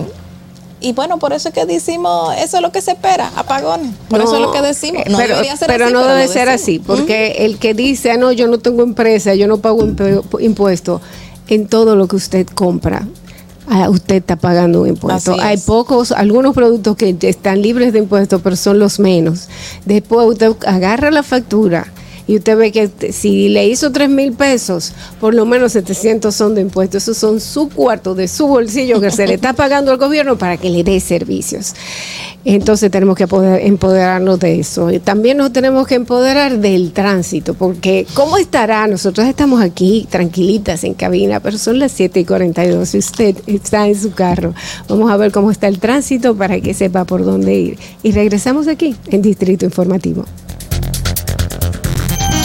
y bueno, por eso es que decimos, eso es lo que se espera, apagones. Por eso es lo que decimos. No pero, debería ser pero así, no pero debe ser decimos. así, porque el que dice, ah, no, yo no tengo empresa, yo no pago impe- impuesto, en todo lo que usted compra, ah, usted está pagando un impuesto. Hay pocos, algunos productos que están libres de impuestos, pero son los menos. Después usted agarra la factura. Y usted ve que si le hizo 3 mil pesos, por lo menos 700 son de impuestos. Esos son su cuarto de su bolsillo que se le está pagando al gobierno para que le dé servicios. Entonces tenemos que poder empoderarnos de eso. También nos tenemos que empoderar del tránsito, porque ¿cómo estará? Nosotros estamos aquí tranquilitas en cabina, pero son las 7 y 42 y usted está en su carro. Vamos a ver cómo está el tránsito para que sepa por dónde ir. Y regresamos aquí en Distrito Informativo.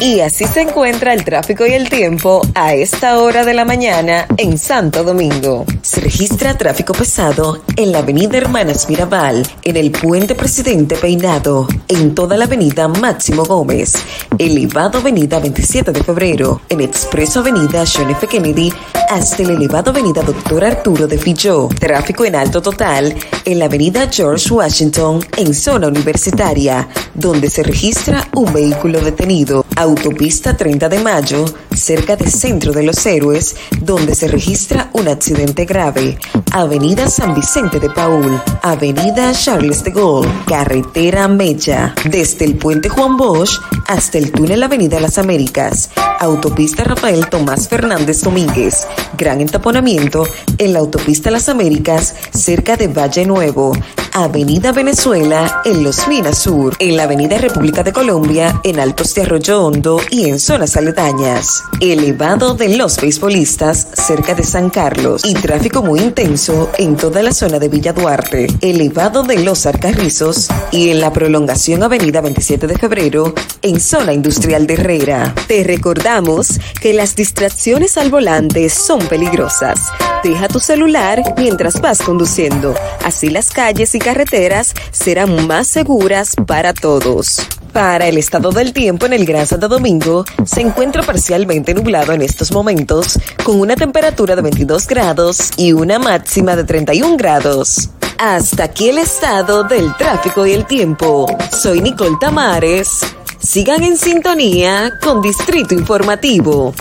Y así se encuentra el tráfico y el tiempo a esta hora de la mañana en Santo Domingo. Se registra tráfico pesado en la avenida Hermanas Mirabal, en el puente Presidente Peinado, en toda la avenida Máximo Gómez, elevado avenida 27 de febrero, en expreso avenida John F. Kennedy, hasta el elevado avenida Doctor Arturo de Filló. Tráfico en alto total en la avenida George Washington, en zona universitaria, donde se registra un vehículo detenido. Autopista 30 de Mayo, cerca del Centro de los Héroes, donde se registra un accidente grave. Avenida San Vicente de Paul, Avenida Charles de Gaulle, Carretera Mella, desde el Puente Juan Bosch hasta el túnel Avenida Las Américas. Autopista Rafael Tomás Fernández Domínguez, gran entaponamiento en la autopista Las Américas, cerca de Valle Nuevo. Avenida Venezuela en Los Minas Sur, en la Avenida República de Colombia, en Altos de Arroyo Y en zonas aledañas. Elevado de los beisbolistas cerca de San Carlos y tráfico muy intenso en toda la zona de Villa Duarte. Elevado de los Arcarrizos y en la prolongación Avenida 27 de Febrero en zona industrial de Herrera. Te recordamos que las distracciones al volante son peligrosas. Deja tu celular mientras vas conduciendo. Así las calles y carreteras serán más seguras para todos. Para el estado del tiempo en el Gran Santo Domingo, se encuentra parcialmente nublado en estos momentos, con una temperatura de 22 grados y una máxima de 31 grados. Hasta aquí el estado del tráfico y el tiempo. Soy Nicole Tamares. Sigan en sintonía con Distrito Informativo.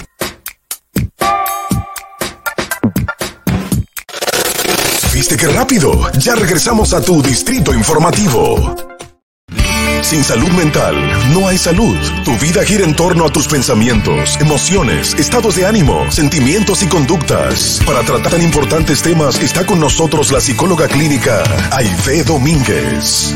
¿Viste qué rápido? Ya regresamos a tu Distrito Informativo. Sin salud mental, no hay salud. Tu vida gira en torno a tus pensamientos, emociones, estados de ánimo, sentimientos y conductas. Para tratar tan importantes temas está con nosotros la psicóloga clínica Aide Domínguez.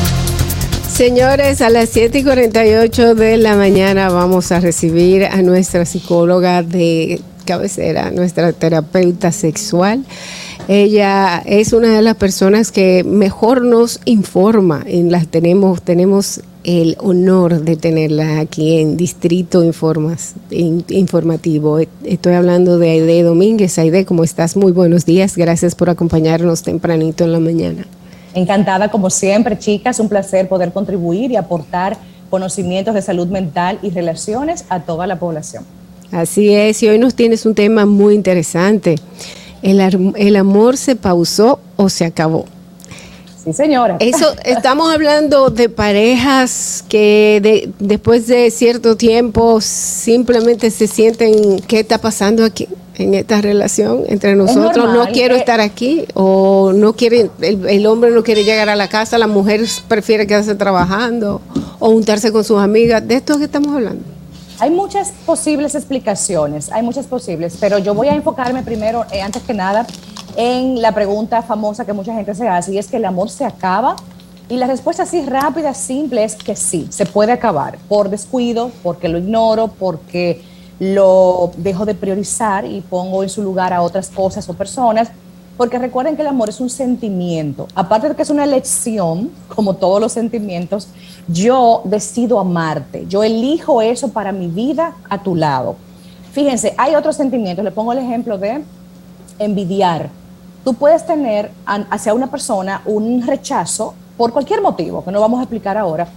Señores, a las 7 y 48 de la mañana vamos a recibir a nuestra psicóloga de cabecera, nuestra terapeuta sexual. Ella es una de las personas que mejor nos informa. En las tenemos, tenemos el honor de tenerla aquí en Distrito Informas, in- Informativo. Estoy hablando de Aide Domínguez. Aide, ¿cómo estás? Muy buenos días. Gracias por acompañarnos tempranito en la mañana. Encantada como siempre, chicas, un placer poder contribuir y aportar conocimientos de salud mental y relaciones a toda la población. Así es, y hoy nos tienes un tema muy interesante. ¿El, amor se pausó o se acabó? Sí, señora. Eso, (laughs) estamos hablando de parejas que de- después de cierto tiempo simplemente se sienten, ¿qué está pasando aquí en esta relación entre nosotros? No quiero eh. estar aquí o no quiere, el, el hombre no quiere llegar a la casa, la mujer prefiere quedarse trabajando o juntarse con sus amigas. ¿De esto que estamos hablando? Hay muchas posibles explicaciones, hay muchas posibles, pero yo voy a enfocarme primero, eh, antes que nada, en la pregunta famosa que mucha gente se hace y es que el amor se acaba. Y la respuesta así rápida, simple, es que sí, se puede acabar por descuido, porque lo ignoro, porque lo dejo de priorizar y pongo en su lugar a otras cosas o personas. Porque recuerden que el amor es un sentimiento. Aparte de que es una elección, como todos los sentimientos, yo decido amarte. Yo elijo eso para mi vida a tu lado. Fíjense, hay otros sentimientos. Le pongo el ejemplo de envidiar. Tú puedes tener hacia una persona un rechazo por cualquier motivo, que no vamos a explicar ahora,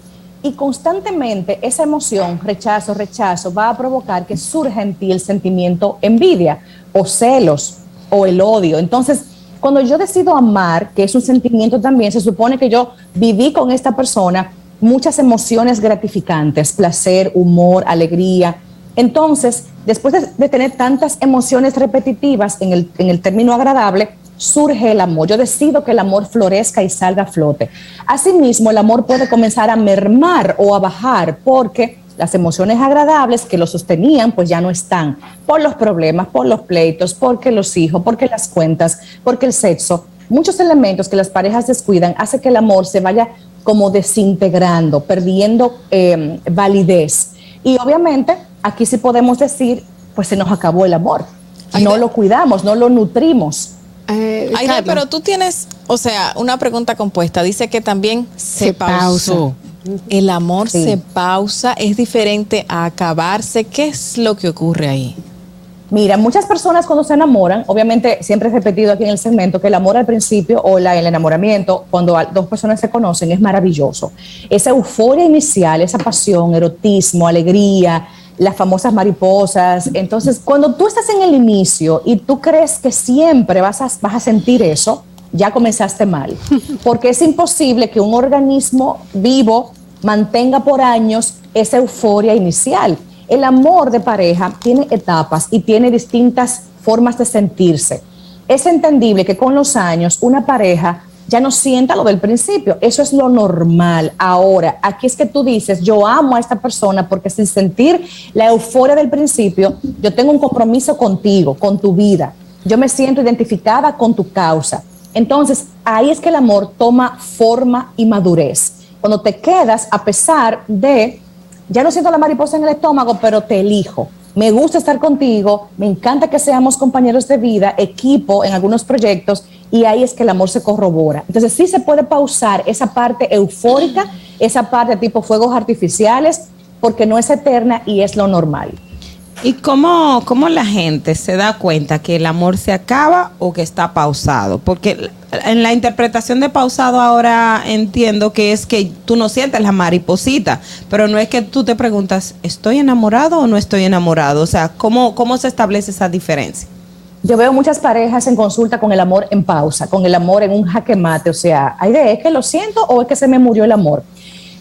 y constantemente esa emoción, rechazo, rechazo, va a provocar que surja en ti el sentimiento envidia o celos o el odio. Entonces, cuando yo decido amar, que es un sentimiento también, se supone que yo viví con esta persona muchas emociones gratificantes, placer, humor, alegría. Entonces, después de, tener tantas emociones repetitivas en el, en el término agradable, surge el amor. Yo decido que el amor florezca y salga a flote. Asimismo, el amor puede comenzar a mermar o a bajar porque las emociones agradables que lo sostenían pues ya no están por los problemas, por los pleitos, porque los hijos, porque las cuentas, porque el sexo. Muchos elementos que las parejas descuidan hace que el amor se vaya como desintegrando, perdiendo eh, validez. Y obviamente aquí sí podemos decir, pues se nos acabó el amor. No lo cuidamos, no lo nutrimos. Aide, pero tú tienes, o sea, una pregunta compuesta. Dice que también se, Se pausó. El amor Sí. se pausa, es diferente a acabarse. ¿Qué es lo que ocurre ahí? Mira, muchas personas cuando se enamoran, obviamente siempre he repetido aquí en el segmento que el amor al principio o la- el enamoramiento, cuando dos personas se conocen, es maravilloso. Esa euforia inicial, esa pasión, erotismo, alegría, las famosas mariposas. Entonces, cuando tú estás en el inicio y tú crees que siempre vas a, vas a sentir eso, ya comenzaste mal. (laughs) Porque es imposible que un organismo vivo mantenga por años esa euforia inicial. El amor de pareja tiene etapas y tiene distintas formas de sentirse. Es entendible que con los años una pareja ya no sienta lo del principio. Eso es lo normal. Ahora, aquí es que tú dices, yo amo a esta persona porque sin sentir la euforia del principio, yo tengo un compromiso contigo, con tu vida. Yo me siento identificada con tu causa. Entonces, ahí es que el amor toma forma y madurez. Cuando te quedas a pesar de, ya no siento la mariposa en el estómago, pero te elijo. Me gusta estar contigo, me encanta que seamos compañeros de vida, equipo en algunos proyectos, y ahí es que el amor se corrobora. Entonces sí se puede pausar esa parte eufórica, esa parte tipo fuegos artificiales, porque no es eterna y es lo normal. ¿Y cómo, cómo la gente se da cuenta que el amor se acaba o que está pausado? Porque en la interpretación de pausado ahora entiendo que es que tú no sientes la mariposita, pero no es que tú te preguntas, ¿estoy enamorado o no estoy enamorado? O sea, ¿cómo, cómo se establece esa diferencia? Yo veo muchas parejas en consulta con el amor en pausa, con el amor en un jaque mate, o sea, hay de es que lo siento o es que se me murió el amor.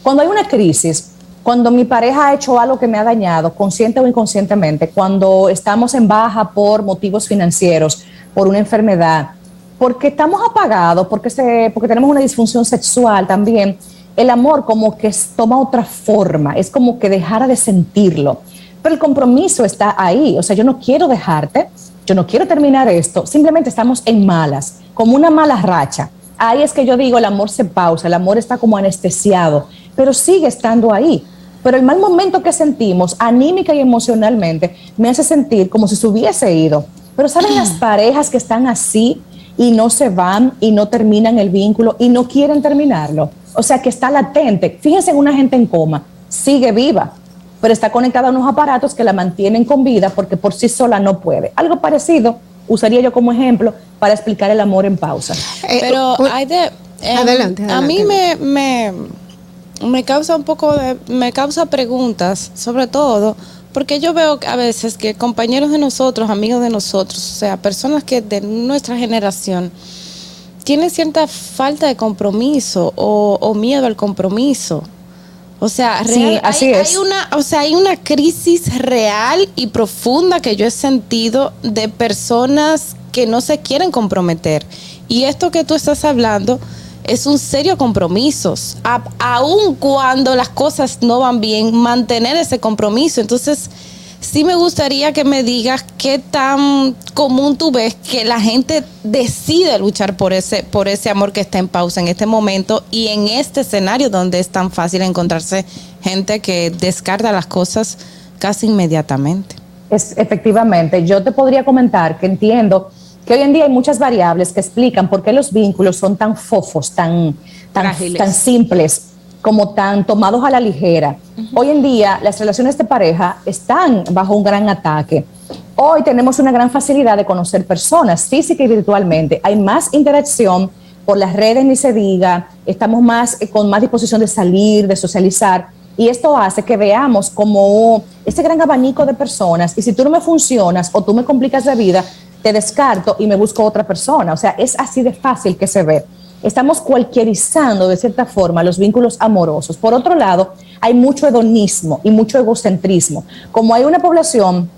Cuando hay una crisis, cuando mi pareja ha hecho algo que me ha dañado, consciente o inconscientemente, cuando estamos en baja por motivos financieros, por una enfermedad, porque estamos apagados, porque, se, porque tenemos una disfunción sexual también, el amor como que toma otra forma, es como que dejara de sentirlo. Pero el compromiso está ahí, o sea, yo no quiero dejarte, yo no quiero terminar esto, simplemente estamos en malas, como una mala racha. Ahí es que yo digo, el amor se pausa, el amor está como anestesiado, pero sigue estando ahí. Pero el mal momento que sentimos, anímica y emocionalmente, me hace sentir como si se hubiese ido. Pero ¿saben las (clears throat) parejas que están así y no se van y no terminan el vínculo y no quieren terminarlo? O sea, que está latente. Fíjense en una gente en coma, sigue viva, pero está conectada a unos aparatos que la mantienen con vida porque por sí sola no puede. Algo parecido usaría yo como ejemplo para explicar el amor en pausa. Pero hay de... em, Adelante, A mí me, me, me causa un poco de... Me causa preguntas, sobre todo, porque yo veo que a veces que compañeros de nosotros, amigos de nosotros, o sea, personas que de nuestra generación, tienen cierta falta de compromiso o, o miedo al compromiso. O sea, Sí, real- así hay, es. hay una, o sea, hay una crisis real y profunda que yo he sentido de personas que no se quieren comprometer. Y esto que tú estás hablando es un serio compromiso. A- aun cuando las cosas no van bien, mantener ese compromiso. Entonces, sí me gustaría que me digas qué tan común tú ves que la gente decide luchar por ese, por ese amor que está en pausa en este momento y en este escenario donde es tan fácil encontrarse gente que descarta las cosas casi inmediatamente. Es, efectivamente, yo te podría comentar que entiendo que hoy en día hay muchas variables que explican por qué los vínculos son tan fofos, tan, tan, tan simples, como tan tomados a la ligera. Hoy en día las relaciones de pareja están bajo un gran ataque. Hoy tenemos una gran facilidad de conocer personas física y virtualmente. Hay más interacción por las redes, ni se diga. Estamos más eh, con más disposición de salir, de socializar. Y esto hace que veamos como este gran abanico de personas. Y si tú no me funcionas o tú me complicas la vida, te descarto y me busco otra persona. O sea, es así de fácil que se ve. Estamos cualquierizando de cierta forma los vínculos amorosos. Por otro lado, hay mucho hedonismo y mucho egocentrismo. Como hay una población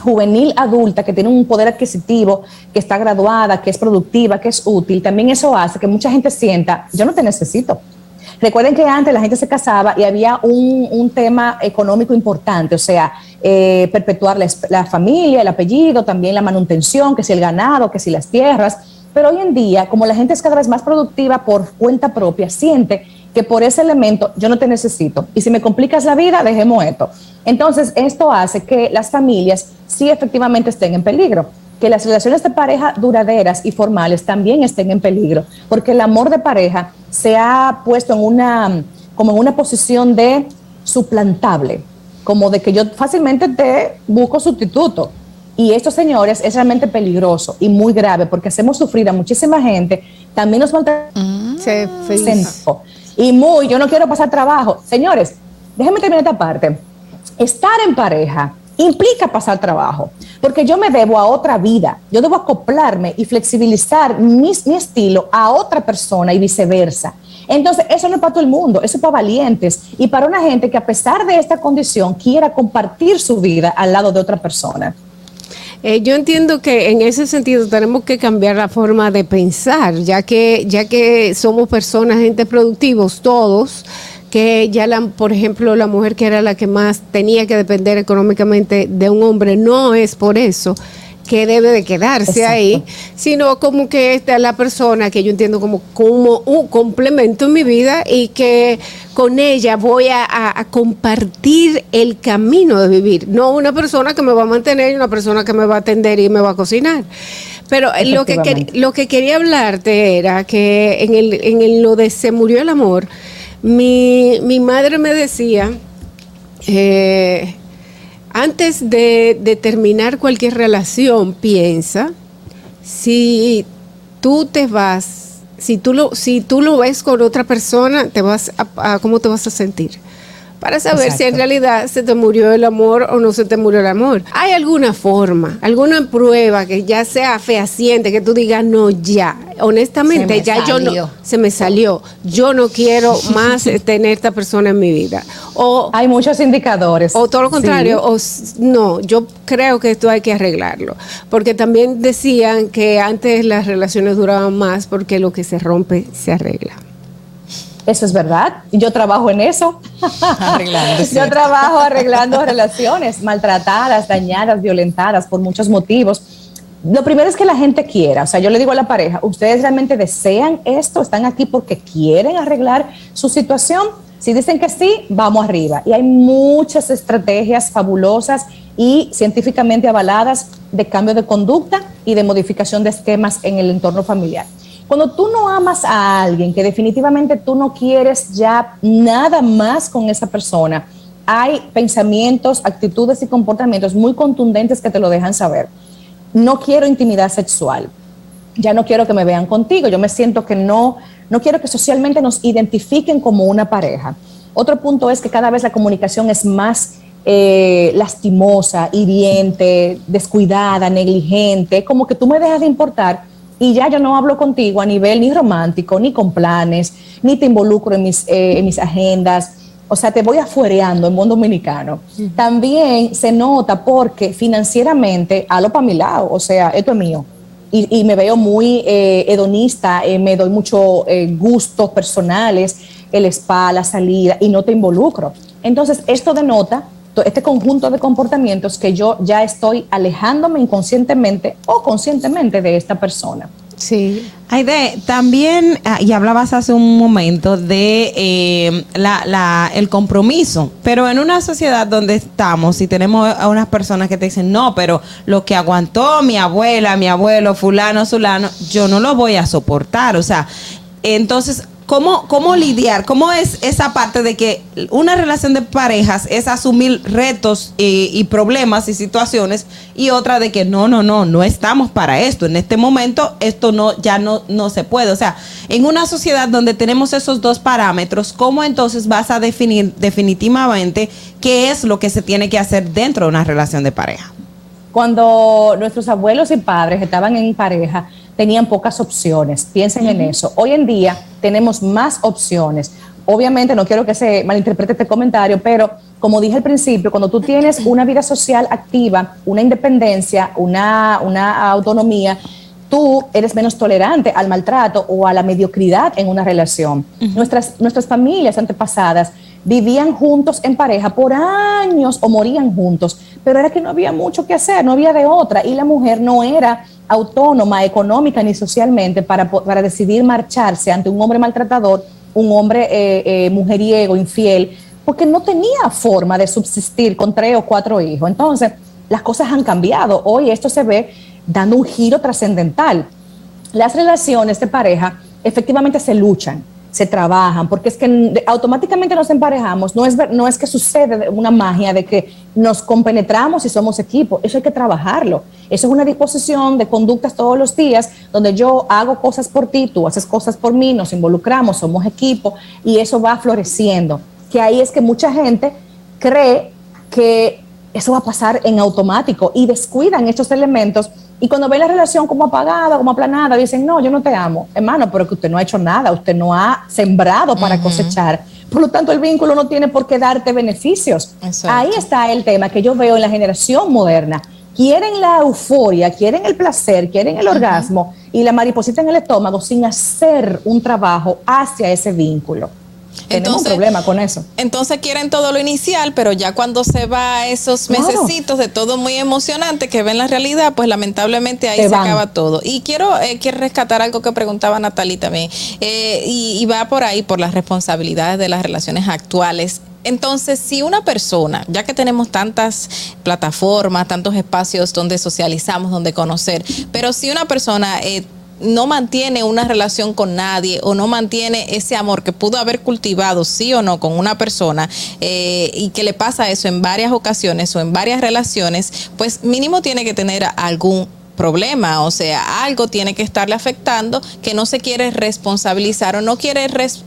juvenil adulta que tiene un poder adquisitivo, que está graduada, que es productiva, que es útil, también eso hace que mucha gente sienta, yo no te necesito. Recuerden que antes la gente se casaba y había un, un tema económico importante, o sea, eh, perpetuar la, la familia, el apellido, también la manutención, que si el ganado, que si las tierras. Pero hoy en día, como la gente es cada vez más productiva por cuenta propia, siente que por ese elemento yo no te necesito. Y si me complicas la vida, dejemos esto. Entonces, esto hace que las familias sí efectivamente estén en peligro, que las relaciones de pareja duraderas y formales también estén en peligro, porque el amor de pareja se ha puesto en una, como en una posición de suplantable, como de que yo fácilmente te busco sustituto. Y esto, señores, es realmente peligroso y muy grave porque hacemos sufrir a muchísima gente. También nos maltratamos. Se Centro. Y muy, yo no quiero pasar trabajo. Señores, déjenme terminar esta parte. Estar en pareja implica pasar trabajo, porque yo me debo a otra vida, yo debo acoplarme y flexibilizar mi, mi estilo a otra persona y viceversa. Entonces, eso no es para todo el mundo, eso es para valientes y para una gente que a pesar de esta condición quiera compartir su vida al lado de otra persona. Eh, yo entiendo que en ese sentido tenemos que cambiar la forma de pensar, ya que, ya que somos personas, gente productivos todos, que ya la, por ejemplo, la mujer que era la que más tenía que depender económicamente de un hombre, no es por eso que debe de quedarse Exacto. ahí, sino como que esta es la persona que yo entiendo como, como un complemento en mi vida y que con ella voy a, compartir el camino de vivir, no una persona que me va a mantener y una persona que me va a atender y me va a cocinar. Pero eh, lo que, lo que quería hablarte era que en, el, en el- lo de se murió el amor, mi, mi madre me decía, eh, antes de, terminar cualquier relación, piensa si tú te vas, si tú lo, si tú lo ves con otra persona, te vas a- cómo te vas a sentir. Para saber si en realidad se te murió el amor o no se te murió el amor. ¿Hay alguna forma, alguna prueba que ya sea fehaciente, que tú digas, no, ya, honestamente, ya yo no, se me salió, yo no quiero más (laughs) eh, tener esta persona en mi vida? O Hay muchos indicadores. o todo lo Sí. contrario, o no, yo creo que esto hay que arreglarlo. Porque también decían que antes las relaciones duraban más porque lo que se rompe se arregla. Eso es verdad. Yo trabajo en eso. (laughs) Yo trabajo arreglando relaciones maltratadas, dañadas, violentadas por muchos motivos. Lo primero es que la gente quiera. O sea, yo le digo a la pareja, ¿ustedes realmente desean esto? ¿Están aquí porque quieren arreglar su situación? Si dicen que sí, vamos arriba. Y hay muchas estrategias fabulosas y científicamente avaladas de cambio de conducta y de modificación de esquemas en el entorno familiar. Cuando tú no amas a alguien, que definitivamente tú no quieres ya nada más con esa persona, hay pensamientos, actitudes y comportamientos muy contundentes que te lo dejan saber. No quiero intimidad sexual. Ya no quiero que me vean contigo. Yo me siento que no, no quiero que socialmente nos identifiquen como una pareja. Otro punto es que cada vez la comunicación es más eh, lastimosa, hiriente, descuidada, negligente, como que tú me dejas de importar y ya yo no hablo contigo a nivel ni romántico, ni con planes, ni te involucro en mis, eh, en mis agendas. O sea, te voy afuereando en buen dominicano. También se nota porque financieramente halo para mi lado, o sea, esto es mío. Y, y me veo muy eh, hedonista, eh, me doy mucho eh, gustos personales, el spa, la salida, y no te involucro. Entonces, esto denota este conjunto de comportamientos que yo ya estoy alejándome inconscientemente o conscientemente de esta persona. Sí. Aide, también, ah, y hablabas hace un momento de eh, la, la- el compromiso, pero en una sociedad donde estamos y tenemos a unas personas que te dicen, no, pero lo que aguantó mi abuela, mi abuelo, fulano, zulano, yo no lo voy a soportar. O sea, entonces, ¿cómo, cómo lidiar? ¿Cómo es esa parte de que una relación de parejas es asumir retos y, y problemas y situaciones y otra de que no, no, no, no estamos para esto. En este momento esto no ya no, no se puede. O sea, en una sociedad donde tenemos esos dos parámetros, ¿cómo entonces vas a definir definitivamente qué es lo que se tiene que hacer dentro de una relación de pareja? Cuando nuestros abuelos y padres estaban en pareja, tenían pocas opciones. Piensen en eso. Hoy en día tenemos más opciones. Obviamente, no quiero que se malinterprete este comentario, pero como dije al principio, cuando tú tienes una vida social activa, una independencia, una, una autonomía, tú eres menos tolerante al maltrato o a la mediocridad en una relación. nuestras, nuestras familias antepasadas vivían juntos en pareja por años o morían juntos, pero era que no había mucho que hacer, no había de otra, y la mujer no era autónoma económica ni socialmente para, para decidir marcharse ante un hombre maltratador, un hombre eh, eh, mujeriego, infiel, porque no tenía forma de subsistir con tres o cuatro hijos. Entonces, las cosas han cambiado. Hoy esto se ve dando un giro trascendental. Las relaciones de pareja efectivamente se luchan, se trabajan, porque es que automáticamente nos emparejamos, no es, no es que sucede de- una magia de que nos compenetramos y somos equipo, eso hay que trabajarlo. Eso es una disposición de conductas todos los días, donde yo hago cosas por ti, tú haces cosas por mí, nos involucramos, somos equipo y eso va floreciendo. Que ahí es que mucha gente cree que eso va a pasar en automático y descuidan estos elementos y cuando ven la relación como apagada, como aplanada, dicen, no, yo no te amo, hermano, pero que usted no ha hecho nada, usted no ha sembrado para cosechar. Por lo tanto, el vínculo no tiene por qué darte beneficios. Ahí está el tema que yo veo en la generación moderna. Quieren la euforia, quieren el placer, quieren el orgasmo y la mariposita en el estómago sin hacer un trabajo hacia ese vínculo. Tenemos un problema con eso. Entonces quieren todo lo inicial, pero ya cuando se va a esos Claro. mesecitos de todo muy emocionante que ven la realidad, pues lamentablemente ahí Se acaba todo. Y quiero, eh, quiero rescatar algo que preguntaba Natalie también, eh, y, y va por ahí, por las responsabilidades de las relaciones actuales. Entonces, si una persona, ya que tenemos tantas plataformas, tantos espacios donde socializamos, donde conocer, pero si una persona eh, no mantiene una relación con nadie o no mantiene ese amor que pudo haber cultivado, sí o no, con una persona eh, y que le pasa eso en varias ocasiones o en varias relaciones, pues mínimo tiene que tener algún problema, o sea, algo tiene que estarle afectando que no se quiere responsabilizar o no quiere res-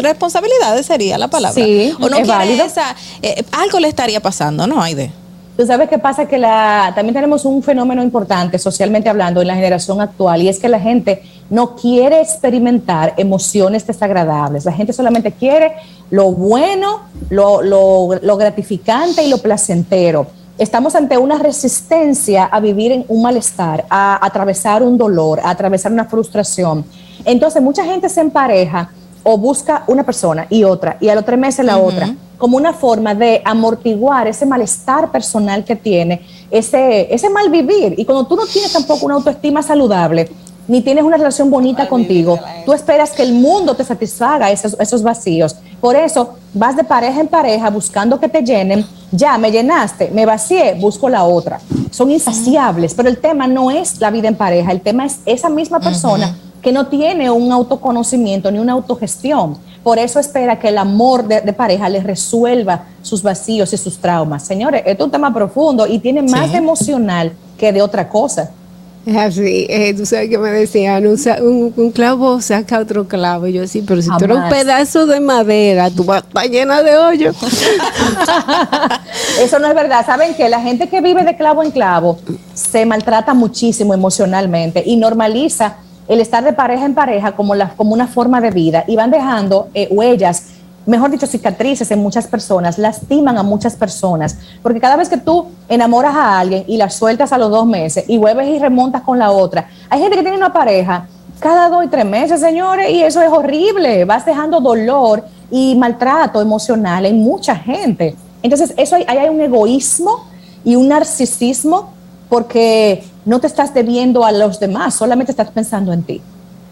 responsabilidades sería la palabra. Sí, o no es quiere válido. esa, eh, algo le estaría pasando, ¿no, Aide? Tú sabes qué pasa que la, también tenemos un fenómeno importante socialmente hablando en la generación actual y es que la gente no quiere experimentar emociones desagradables. La gente solamente quiere lo bueno, lo, lo- lo gratificante y lo placentero. Estamos ante una resistencia a vivir en un malestar, a, atravesar un dolor, a atravesar una frustración. Entonces mucha gente se empareja o busca una persona y otra y a los tres meses la otra como una forma de amortiguar ese malestar personal que tiene, ese, ese mal vivir. Y cuando tú no tienes tampoco una autoestima saludable, ni tienes una relación bonita contigo, tú esperas que el mundo te satisfaga esos, esos vacíos. Por eso vas de pareja en pareja buscando que te llenen. Ya, me llenaste, me vacié, busco la otra. Son insaciables, pero el tema no es la vida en pareja, el tema es esa misma persona que no tiene un autoconocimiento ni una autogestión. Por eso espera que el amor de, de pareja les resuelva sus vacíos y sus traumas. Señores, esto es un tema profundo y tiene más de emocional que de otra cosa. Es así, eh, tú sabes que me decían, un, sa- un- un clavo saca otro clavo. Y yo sí, pero si tú eres un pedazo de madera, tú vas a llena de hoyos. (laughs) Eso no es verdad. Saben que la gente que vive de clavo en clavo se maltrata muchísimo emocionalmente y normaliza el estar de pareja en pareja como, una forma de vida y van dejando eh, huellas, mejor dicho, cicatrices en muchas personas, lastiman a muchas personas, porque cada vez que tú enamoras a alguien y la sueltas a los dos meses y vuelves y remontas con la otra, hay gente que tiene una pareja cada dos y tres meses, señores, y eso es horrible, vas dejando dolor y maltrato emocional en mucha gente. Entonces, eso hay un egoísmo y un narcisismo porque no te estás debiendo a los demás, solamente estás pensando en ti.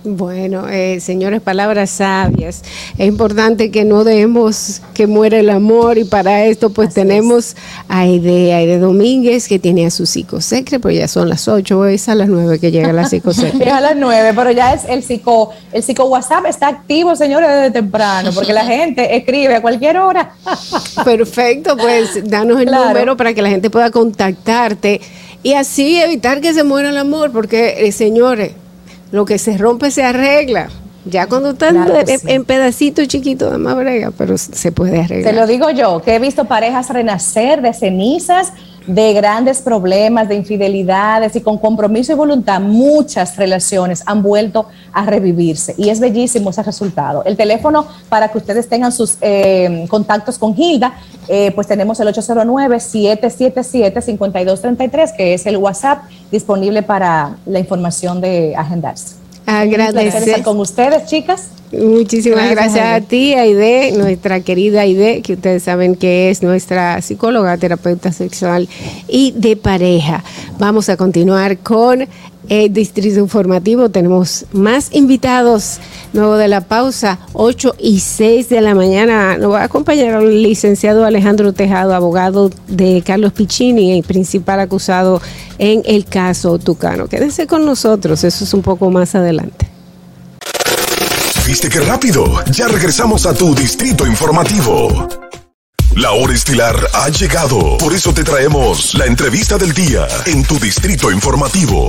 Bueno, eh, señores, palabras sabias. Es importante que no dejemos que muera el amor y para esto pues tenemos a Aide, Aide Domínguez que tiene a su psicosecre, pero ya son las 8, es a las 9 que llega la Es psicosecre. (laughs) a las nueve, pero ya es el psico, el psico WhatsApp está activo, señores, desde temprano, porque la (laughs) gente escribe a cualquier hora. Perfecto, pues danos el Claro. número para que la gente pueda contactarte y así evitar que se muera el amor, porque eh, señores, lo que se rompe se arregla. Ya cuando están Claro en, sí. en pedacitos chiquitos, de más brega, pero se puede arreglar. Te lo digo yo, que he visto parejas renacer de cenizas, de grandes problemas, de infidelidades y con compromiso y voluntad, muchas relaciones han vuelto a revivirse y es bellísimo ese resultado. El teléfono para que ustedes tengan sus eh, contactos con Hilda, eh, pues tenemos el 809-777-5233, que es el WhatsApp disponible para la información de agendarse. Un Agradecer. estar con ustedes, chicas. Muchísimas Gracias, gracias, a ti, Aide, nuestra querida Aide, que ustedes saben que es nuestra psicóloga, terapeuta sexual y de pareja. Vamos a continuar con el Distrito Informativo. Tenemos más invitados. Luego de la pausa, 8 y 6 de la mañana, nos va a acompañar el licenciado Alejandro Tejado, abogado de Carlos Piccini, el principal acusado en el caso Tucano. Quédense con nosotros, eso es un poco más adelante. ¿Viste qué rápido? Ya regresamos a tu distrito informativo. La hora estilar ha llegado. Por eso te traemos la entrevista del día en tu distrito informativo.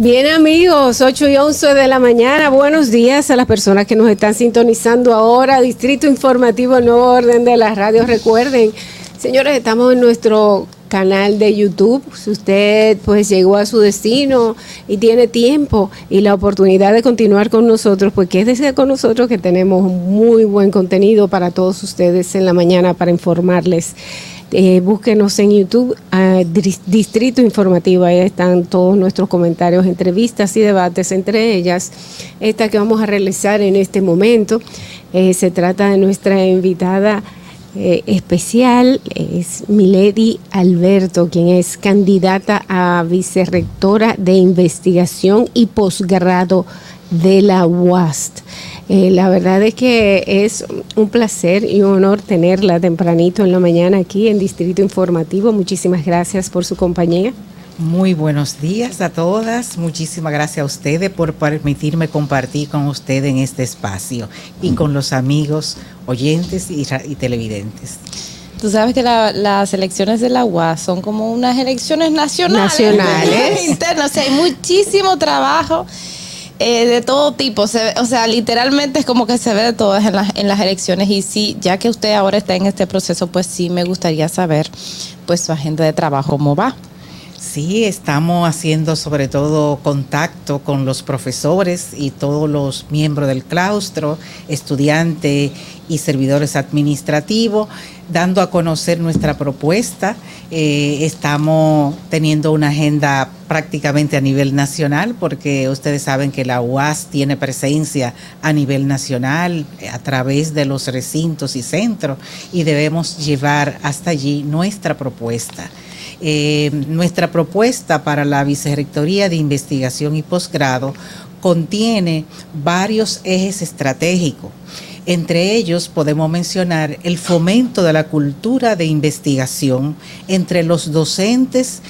Bien amigos, 8 y 11 de la mañana, buenos días a las personas que nos están sintonizando ahora, Distrito Informativo Nuevo Orden de las Radios. Recuerden, señores, estamos en nuestro canal de YouTube. Si usted pues llegó a su destino y tiene tiempo y la oportunidad de continuar con nosotros, pues quédese con nosotros que tenemos muy buen contenido para todos ustedes en la mañana para informarles. Eh, búsquenos en YouTube, Distrito Informativo, ahí están todos nuestros comentarios, entrevistas y debates, entre ellas esta que vamos a realizar en este momento. Eh, se trata de nuestra invitada eh, especial, es Milady Alberto, quien es candidata a vicerrectora de investigación y posgrado de la UAST. Eh, la verdad es que es un placer y un honor tenerla tempranito en la mañana aquí en Distrito Informativo. Muchísimas gracias por su compañía. Muy buenos días a todas. Muchísimas gracias a ustedes por permitirme compartir con ustedes en este espacio y con los amigos oyentes y, televidentes. Tú sabes que la- las elecciones de la UAS son como unas elecciones nacionales. Nacionales. (laughs) Internas. O sea, hay muchísimo trabajo eh, de todo tipo. Se o sea, literalmente es como que se ve de todas en las, en las elecciones. Y sí, ya que usted ahora está en este proceso, pues sí me gustaría saber pues su agenda de trabajo, cómo va. Sí, estamos haciendo sobre todo contacto con los profesores y todos los miembros del claustro, estudiantes y servidores administrativos, dando a conocer nuestra propuesta. Eh, estamos teniendo una agenda prácticamente a nivel nacional, porque ustedes saben que la UAS tiene presencia a nivel nacional eh, a través de los recintos y centros y debemos llevar hasta allí nuestra propuesta. Eh, nuestra propuesta para la Vicerrectoría de Investigación y Posgrado contiene varios ejes estratégicos. Entre ellos podemos mencionar el fomento de la cultura de investigación entre los docentes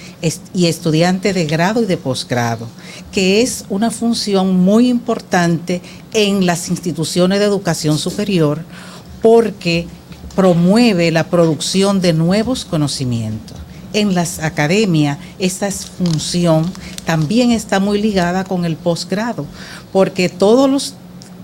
y estudiantes de grado y de posgrado, que es una función muy importante en las instituciones de educación superior porque promueve la producción de nuevos conocimientos. En las academias, esta función también está muy ligada con el posgrado, porque todos los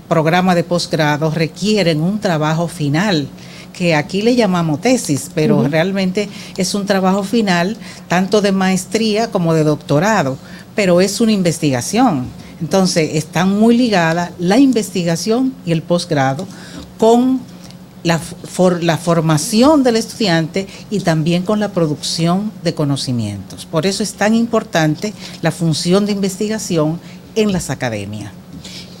programas de posgrado requieren un trabajo final que aquí le llamamos tesis, pero realmente es un trabajo final tanto de maestría como de doctorado, pero es una investigación. Entonces, están muy ligadas la investigación y el posgrado con la, for- la formación del estudiante y también con la producción de conocimientos. Por eso es tan importante la función de investigación en las academias.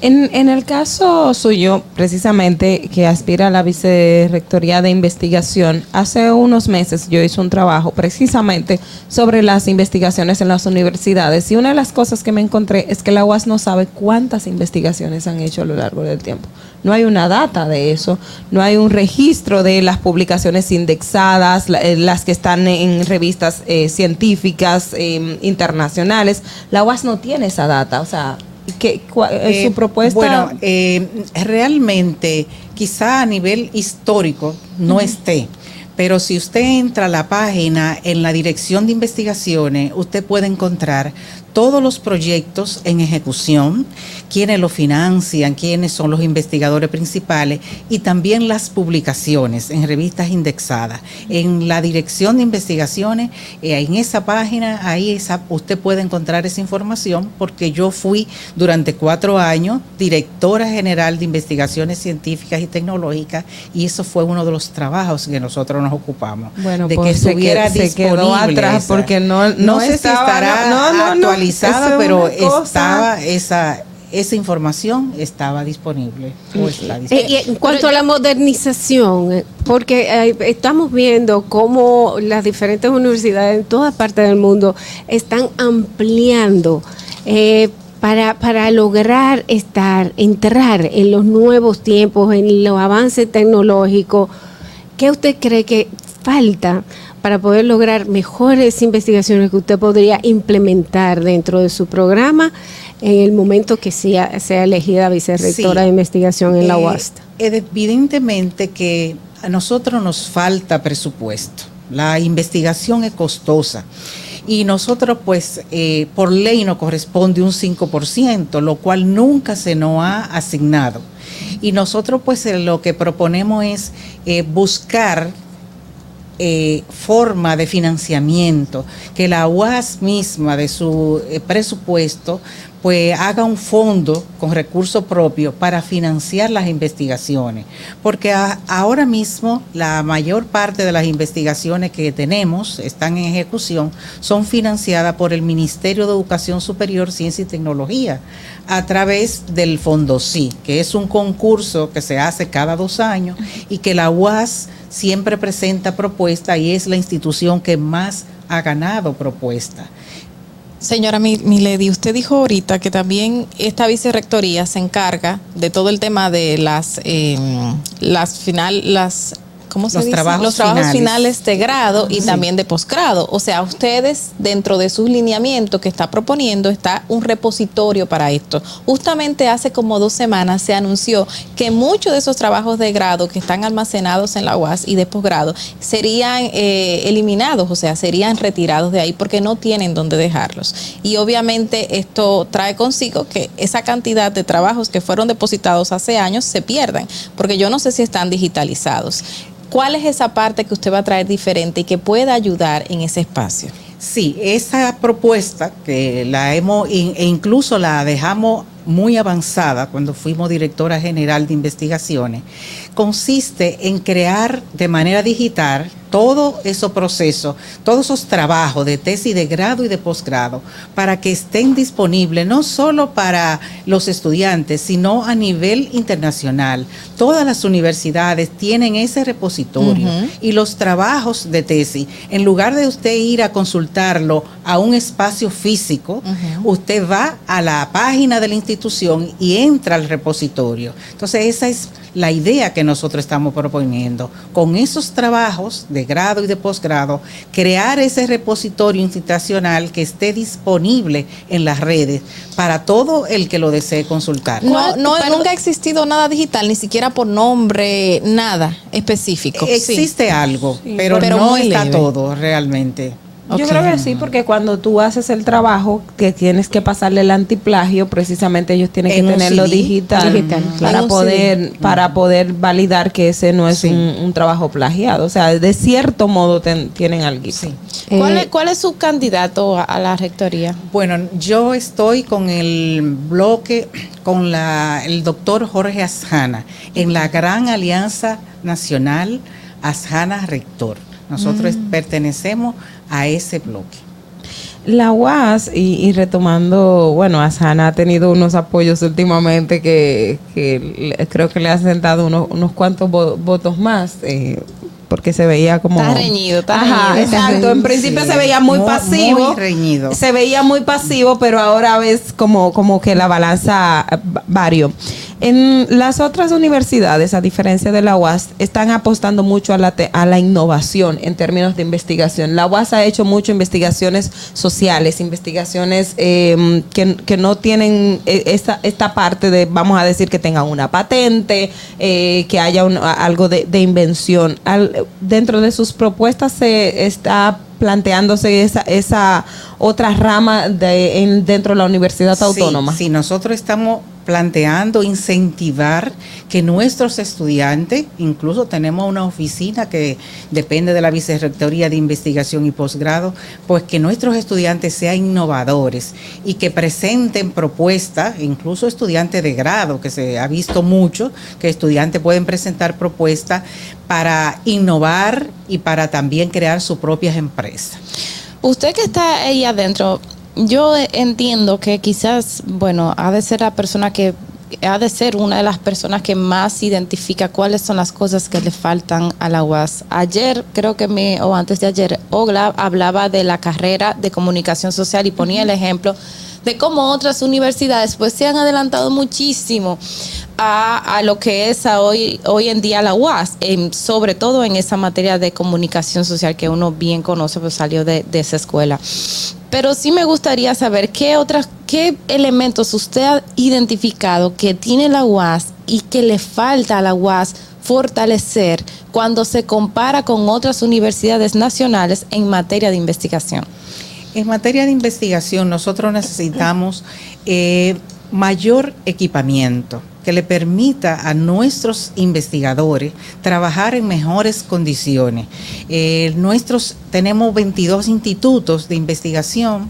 En, en el caso suyo, precisamente, que aspira a la vicerrectoría de investigación, hace unos meses yo hice un trabajo precisamente sobre las investigaciones en las universidades y una de las cosas que me encontré es que la UAS no sabe cuántas investigaciones han hecho a lo largo del tiempo. No hay una data de eso, no hay un registro de las publicaciones indexadas, eh, las que están en revistas eh, científicas eh, internacionales. La UAS no tiene esa data, o sea, ¿qué, cua- eh, Eh, su propuesta? Bueno, eh, realmente quizá a nivel histórico no esté, pero si usted entra a la página en la dirección de investigaciones, usted puede encontrar todos los proyectos en ejecución, quiénes lo financian, quiénes son los investigadores principales y también las publicaciones en revistas indexadas. En la dirección de investigaciones, eh, en esa página, ahí usted puede encontrar esa información porque yo fui durante cuatro años directora general de investigaciones científicas y tecnológicas y eso fue uno de los trabajos que nosotros nos ocupamos. Bueno, de pues que se estuviera se quedó disponible atrás esa. porque no- no sé estaba- si estará no, no, no, actualizada, eso es pero cosa- estaba esa esa información estaba disponible o está Eh, disponible. y en cuanto a la modernización, eh, porque eh, estamos viendo cómo las diferentes universidades en toda parte del mundo están ampliando eh, para, para lograr estar, entrar en los nuevos tiempos, en los avances tecnológicos, ¿qué usted cree que falta para poder lograr mejores investigaciones que usted podría implementar dentro de su programa en el momento que sea, sea elegida vicerrectora Sí. de investigación en la Eh, UAST? Evidentemente que a nosotros nos falta presupuesto. La investigación es costosa. Y nosotros, pues, eh, por ley nos corresponde un 5%, lo cual nunca se nos ha asignado. Y nosotros, pues, eh, lo que proponemos es eh, buscar eh, forma de financiamiento, que la UAS misma de su eh, presupuesto pues haga un fondo con recursos propios para financiar las investigaciones, porque ahora mismo la mayor parte de las investigaciones que tenemos están en ejecución son financiadas por el Ministerio de Educación Superior, Ciencia y Tecnología a través del Fondo Sí, que es un concurso que se hace cada dos años y que la UAS siempre presenta propuesta y es la institución que más ha ganado propuesta. Señora Mi- Milady, usted dijo ahorita que también esta vicerrectoría se encarga de todo el tema de las eh, las final las ¿cómo se Los dice? trabajos los trabajos finales. finales de grado y Sí. también de posgrado. O sea, ustedes dentro de sus lineamientos que está proponiendo está un repositorio para esto. Justamente hace como dos semanas se anunció que muchos de esos trabajos de grado que están almacenados en la UAS y de posgrado serían eh, eliminados, o sea, serían retirados de ahí porque no tienen dónde dejarlos. Y obviamente esto trae consigo que esa cantidad de trabajos que fueron depositados hace años se pierdan, porque yo no sé si están digitalizados. ¿Cuál es esa parte que usted va a traer diferente y que pueda ayudar en ese espacio? Sí, esa propuesta que la hemos, e incluso la dejamos muy avanzada cuando fuimos directora general de investigaciones, consiste en crear de manera digital todo esos procesos, todos esos trabajos de tesis de grado y de posgrado, para que estén disponibles no solo para los estudiantes, sino a nivel internacional. Todas las universidades tienen ese repositorio y los trabajos de tesis, en lugar de usted ir a consultarlo a un espacio físico, usted va a la página de la institución y entra al repositorio. Entonces esa es la idea que nosotros estamos proponiendo. Con esos trabajos de grado y de posgrado, crear ese repositorio institucional que esté disponible en las redes para todo el que lo desee consultar. No, no nunca ha existido nada digital, ni siquiera por nombre, nada específico. Sí. Existe algo, pero, Pero no muy está leve. todo realmente. Yo creo que sí, porque cuando tú haces el trabajo que tienes que pasarle el antiplagio, precisamente ellos tienen que tenerlo CD. digital, Digital, para. En poder CD. para poder validar que ese no es un, un trabajo plagiado. O sea, de cierto modo ten- tienen algo. ¿Cuál, es, cuál es su candidato a, a la rectoría? Bueno, yo estoy con el bloque, con la, el doctor Jorge Asjana, en la Gran Alianza Nacional Asjana Rector. Nosotros Mm. pertenecemos a ese bloque. La UAS, y, y retomando, bueno, Asana ha tenido unos apoyos últimamente que, que le- creo que le ha sentado unos, unos cuantos vo- votos más. eh, porque se veía como Está reñido, está Ajá, reñido. exacto en principio Sí. se veía muy, Muy- pasivo muy reñido. se veía muy pasivo pero ahora ves como como que la balanza va- varió en las otras universidades a diferencia de la UAS están apostando mucho a la te- a la innovación en términos de investigación la UAS ha hecho mucho investigaciones sociales investigaciones eh, que, que no tienen eh, esta, esta parte de vamos a decir que tengan una patente eh, que haya un- a- algo de, de invención Al- dentro de sus propuestas se está planteándose esa, esa otra rama de, en- dentro de la universidad Sí, autónoma. Sí, nosotros estamos planteando incentivar que nuestros estudiantes, incluso tenemos una oficina que depende de la Vicerrectoría de Investigación y Posgrado, pues que nuestros estudiantes sean innovadores y que presenten propuestas, incluso estudiantes de grado, que se ha visto mucho, que estudiantes pueden presentar propuestas para innovar y para también crear sus propias empresas. Usted que está ahí adentro, yo entiendo que quizás, bueno, ha de ser la persona que ha de ser una de las personas que más identifica cuáles son las cosas que le faltan a la UAS. Ayer, creo que me, o antes de ayer, Ogla hablaba de la carrera de comunicación social y ponía el ejemplo de cómo otras universidades pues se han adelantado muchísimo a, a lo que es a hoy, hoy en día la UAS, en- sobre todo en esa materia de comunicación social que uno bien conoce, pues salió de, de esa escuela. Pero sí me gustaría saber qué otras, qué elementos usted ha identificado que tiene la UAS y que le falta a la UAS fortalecer cuando se compara con otras universidades nacionales en materia de investigación. En materia de investigación, nosotros necesitamos eh, mayor equipamiento que le permita a nuestros investigadores trabajar en mejores condiciones. Eh, nuestros tenemos 22 institutos de investigación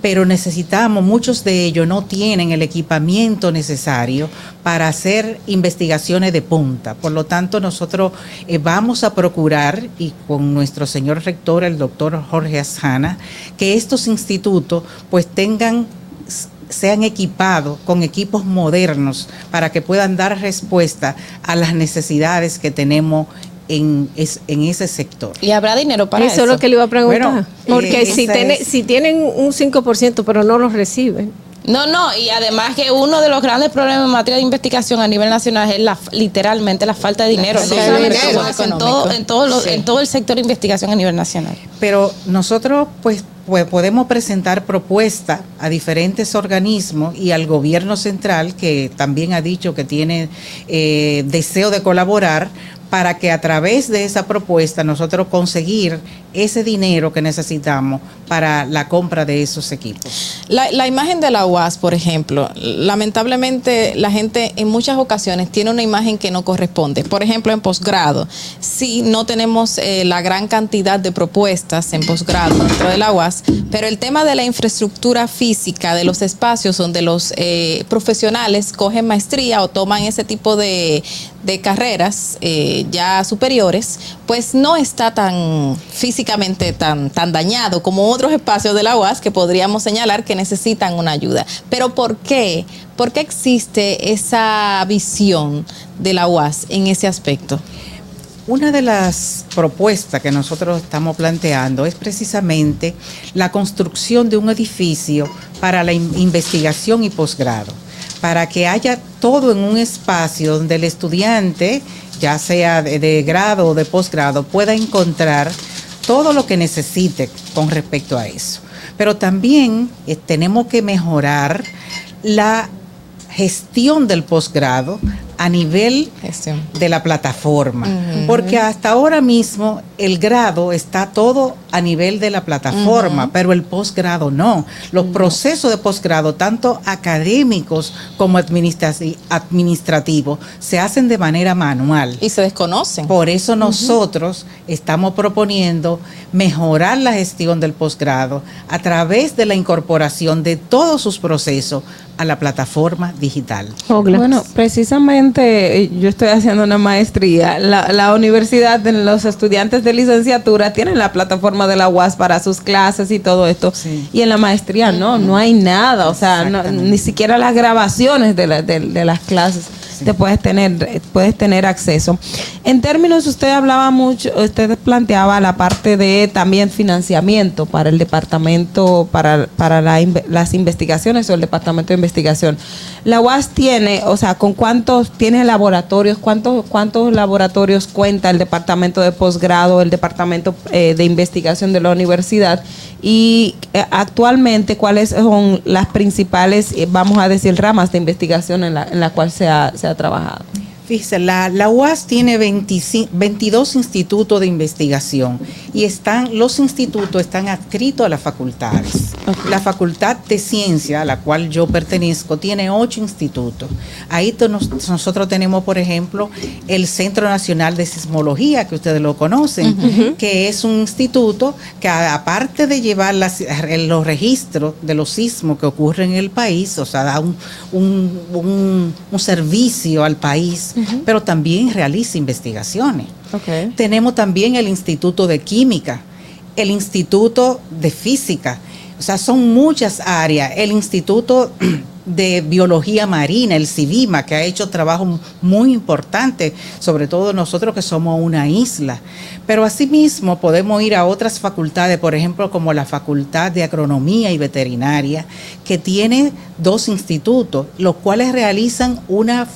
pero necesitamos, muchos de ellos no tienen el equipamiento necesario para hacer investigaciones de punta. Por lo tanto, nosotros eh, vamos a procurar, y con nuestro señor rector, el doctor Jorge Asjana, que estos institutos pues tengan sean equipados con equipos modernos para que puedan dar respuesta a las necesidades que tenemos en, es- en ese sector. Y habrá dinero para eso, eso. es lo que le iba a preguntar. Bueno, Porque eh, si, tiene- es- si tienen un 5%, pero no los reciben. No, no, y además que uno de los grandes problemas en materia de investigación a nivel nacional es la, literalmente la falta de dinero. Sí, no solamente dinero en eso, en todo, en, todo lo- Sí. en todo el sector de investigación a nivel nacional. Pero nosotros pues, pues, podemos presentar propuestas a diferentes organismos y al gobierno central que también ha dicho que tiene eh, deseo de colaborar para que a través de esa propuesta nosotros conseguir ese dinero que necesitamos para la compra de esos equipos. La, imagen de la UAS, por ejemplo, lamentablemente la gente en muchas ocasiones tiene una imagen que no corresponde. Por ejemplo, en posgrado, sí no tenemos eh, la gran cantidad de propuestas en posgrado dentro de la UAS, pero el tema de la infraestructura física, de los espacios donde los eh, profesionales cogen maestría o toman ese tipo de, de carreras eh, ya superiores, pues no está tan físicamente tan, tan dañado como otros espacios de la UAS que podríamos señalar que necesitan una ayuda. Pero ¿por qué? ¿Por qué existe esa visión de la UAS en ese aspecto? Una de las propuestas que nosotros estamos planteando es precisamente la construcción de un edificio para la in- investigación y posgrado, para que haya todo en un espacio donde el estudiante, ya sea de, grado o de posgrado, pueda encontrar todo lo que necesite con respecto a eso. Pero también eh, tenemos que mejorar la gestión del posgrado a nivel de la plataforma, porque hasta ahora mismo el grado está todo a nivel de la plataforma, pero el posgrado no. Los procesos de posgrado, tanto académicos como administrati- administrativos, se hacen de manera manual. Y se desconocen. Por eso nosotros estamos proponiendo mejorar la gestión del posgrado a través de la incorporación de todos sus procesos a la plataforma digital. Bueno, precisamente eh, yo estoy haciendo una maestría. La, la universidad, los estudiantes de licenciatura tienen la plataforma de la UAS para sus clases y todo esto. Y en la maestría no, no hay nada. O sea, no- ni siquiera las grabaciones de, la- de- de las clases te puedes tener, puedes tener acceso. En términos, usted hablaba mucho, usted planteaba la parte de también financiamiento para el departamento, para, para la las investigaciones o el departamento de investigación. La UAS tiene, o sea, ¿con cuántos tiene laboratorios? ¿Cuántos, cuántos laboratorios cuenta el departamento de posgrado, el departamento eh, de investigación de la universidad? Y eh, actualmente, ¿cuáles son las principales, eh, vamos a decir, ramas de investigación en la, en la cual se ha, se ha trabajado? Fíjese, la, la UAS tiene 25 22 institutos de investigación y están, los institutos están adscritos a las facultades. La Facultad de Ciencia, a la cual yo pertenezco, tiene ocho institutos. Ahí nos- nosotros tenemos, por ejemplo, el Centro Nacional de Sismología, que ustedes lo conocen, que es un instituto que aparte de llevar las- los registros de los sismos que ocurren en el país, o sea, da un, un- un- un servicio al país, pero también realiza investigaciones. Tenemos también el Instituto de Química, el Instituto de Física. O sea, son muchas áreas. El Instituto (clears throat) de Biología Marina, el CIVIMA, que ha hecho trabajo muy importante, sobre todo nosotros que somos una isla. Pero asimismo podemos ir a otras facultades, por ejemplo, como la Facultad de Agronomía y Veterinaria, que tiene dos institutos, los cuales realizan una,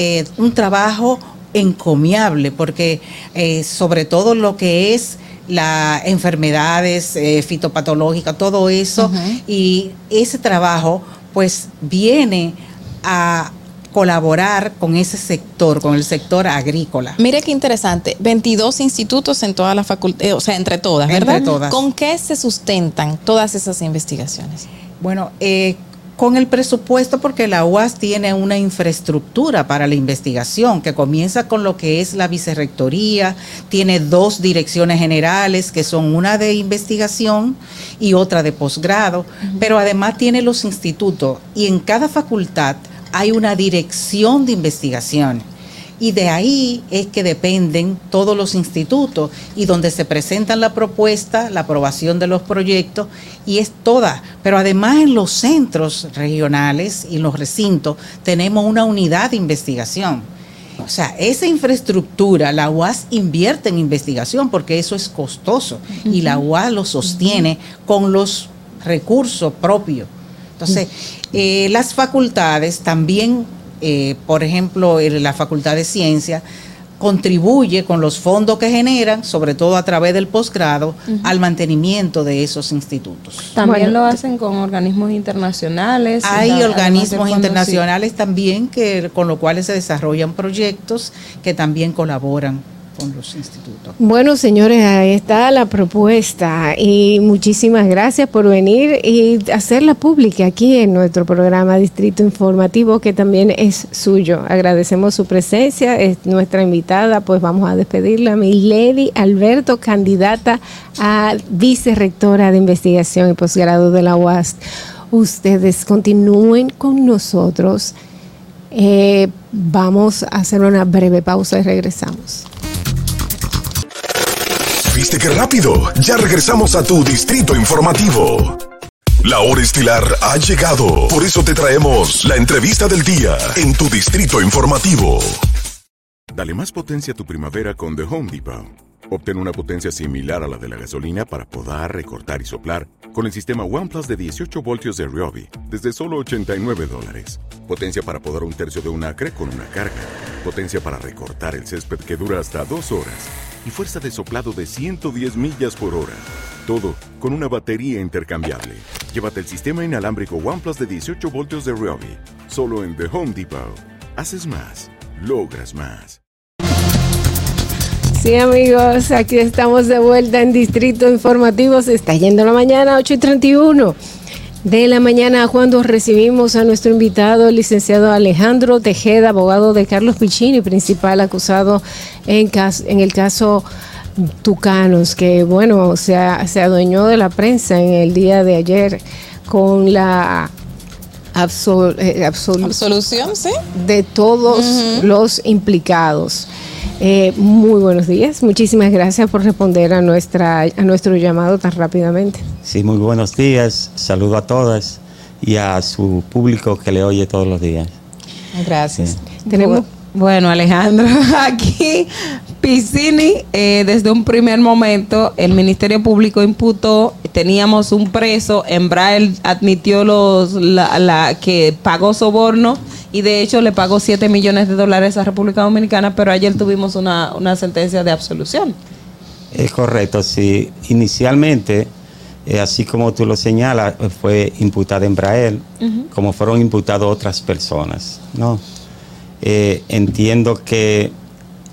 eh, un trabajo encomiable, porque eh, sobre todo lo que es las enfermedades eh, fitopatológicas, todo eso, y ese trabajo pues viene a colaborar con ese sector, con el sector agrícola. Mire qué interesante, 22 institutos en toda la facultad, o sea, entre todas, Entre ¿verdad? todas. ¿Con qué se sustentan todas esas investigaciones? Bueno, eh, con el presupuesto, porque la UAS tiene una infraestructura para la investigación que comienza con lo que es la vicerrectoría, tiene dos direcciones generales, que son una de investigación y otra de posgrado, pero además tiene los institutos y en cada facultad hay una dirección de investigación. Y de ahí es que dependen todos los institutos y donde se presentan la propuesta, la aprobación de los proyectos y es toda. Pero además en los centros regionales y en los recintos tenemos una unidad de investigación. O sea, esa infraestructura, la UAS invierte en investigación porque eso es costoso y la UAS lo sostiene con los recursos propios. Entonces, eh, las facultades también eh, por ejemplo, en la Facultad de Ciencia, contribuye con los fondos que generan, sobre todo a través del posgrado, al mantenimiento de esos institutos. También lo hacen con organismos internacionales. Hay organismos internacionales también que con los cuales se desarrollan proyectos que también colaboran con los institutos. Bueno, señores, ahí está la propuesta y muchísimas gracias por venir y hacerla pública aquí en nuestro programa Distrito Informativo, que también es suyo. Agradecemos su presencia, es nuestra invitada, pues vamos a despedirla, Milady Alberto, candidata a vicerrectora de investigación y posgrado de la UAS. Ustedes continúen con nosotros. Eh, vamos a hacer una breve pausa y regresamos. ¿Viste qué rápido? Ya regresamos a tu distrito informativo. La hora estilar ha llegado. Por eso te traemos la entrevista del día en tu distrito informativo. Dale más potencia a tu primavera con The Home Depot. Obtén una potencia similar a la de la gasolina para podar, recortar y soplar con el sistema OnePlus de 18 voltios de Ryobi desde solo 89 dólares. Potencia para podar un tercio de un acre con una carga. Potencia para recortar el césped que dura hasta dos horas. Y fuerza de soplado de 110 millas por hora. Todo con una batería intercambiable. Llévate el sistema inalámbrico OnePlus de 18 voltios de Ryobi. Solo en The Home Depot. Haces más. Logras más. Sí, amigos, aquí estamos de vuelta en Distrito Informativo. Se está yendo la mañana, 8 y 31 de la mañana, cuando recibimos a nuestro invitado, el licenciado Alejandro Tejeda, abogado de Carlos Piccini, principal acusado en, cas- en el caso Tucanos, que bueno, se, a- se adueñó de la prensa en el día de ayer con la absol- eh, absolu- Absolución, sí. de todos los implicados. Eh, muy buenos días, muchísimas gracias por responder a, nuestra, a nuestro llamado tan rápidamente. Sí, muy buenos días. Saludo a todas y a su público que le oye todos los días. Gracias. Tenemos Bueno, Alejandro, (laughs) aquí Piscini, eh, desde un primer momento, el Ministerio Público imputó, teníamos un preso, Embraer admitió los, la, la- que pagó soborno y de hecho le pagó 7 millones de dólares a República Dominicana, pero ayer tuvimos una, una sentencia de absolución. Es correcto, sí. Inicialmente, eh, así como tú lo señalas, eh, fue imputada Embraer, como fueron imputadas otras personas, ¿no? Eh, entiendo que